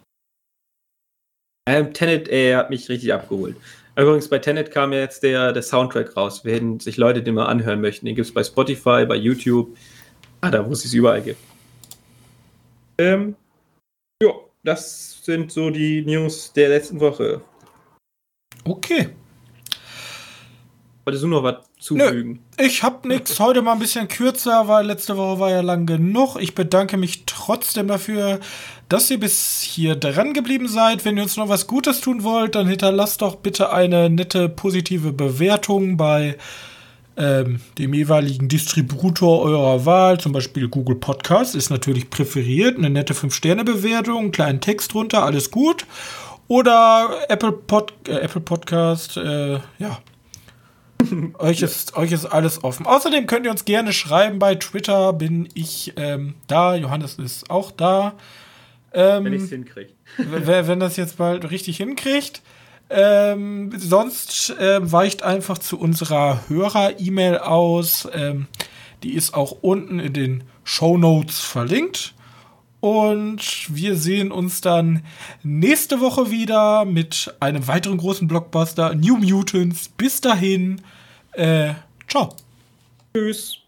Ähm, Tenet, er hat mich richtig abgeholt. Übrigens, bei Tenet kam ja jetzt der, der Soundtrack raus. Wenn sich Leute den mal anhören möchten, den gibt es bei Spotify, bei YouTube. Ah, da, wo es es überall gibt. Ähm, ja, das sind so die News der letzten Woche. Okay. Wolltest du noch was zufügen? Nö, ich hab nix. Heute mal ein bisschen kürzer, weil letzte Woche war ja lang genug. Ich bedanke mich trotzdem dafür, dass ihr bis hier dran geblieben seid. Wenn ihr uns noch was Gutes tun wollt, dann hinterlasst doch bitte eine nette positive Bewertung bei ähm, dem jeweiligen Distributor eurer Wahl, zum Beispiel Google Podcast, ist natürlich präferiert. Eine nette 5-Sterne-Bewertung, einen kleinen Text drunter, alles gut. Oder Apple, Pod, äh, Apple Podcast, äh, ja. *laughs* euch, ist, euch ist alles offen. Außerdem könnt ihr uns gerne schreiben. Bei Twitter bin ich ähm, da. Johannes ist auch da. Ähm, wenn ich es hinkriege. wenn das jetzt bald richtig hinkriegt. Ähm, sonst äh, weicht einfach zu unserer Hörer-E-Mail aus. Ähm, die ist auch unten in den Show Notes verlinkt. Und wir sehen uns dann nächste Woche wieder mit einem weiteren großen Blockbuster, New Mutants. Bis dahin, äh, ciao. Tschüss.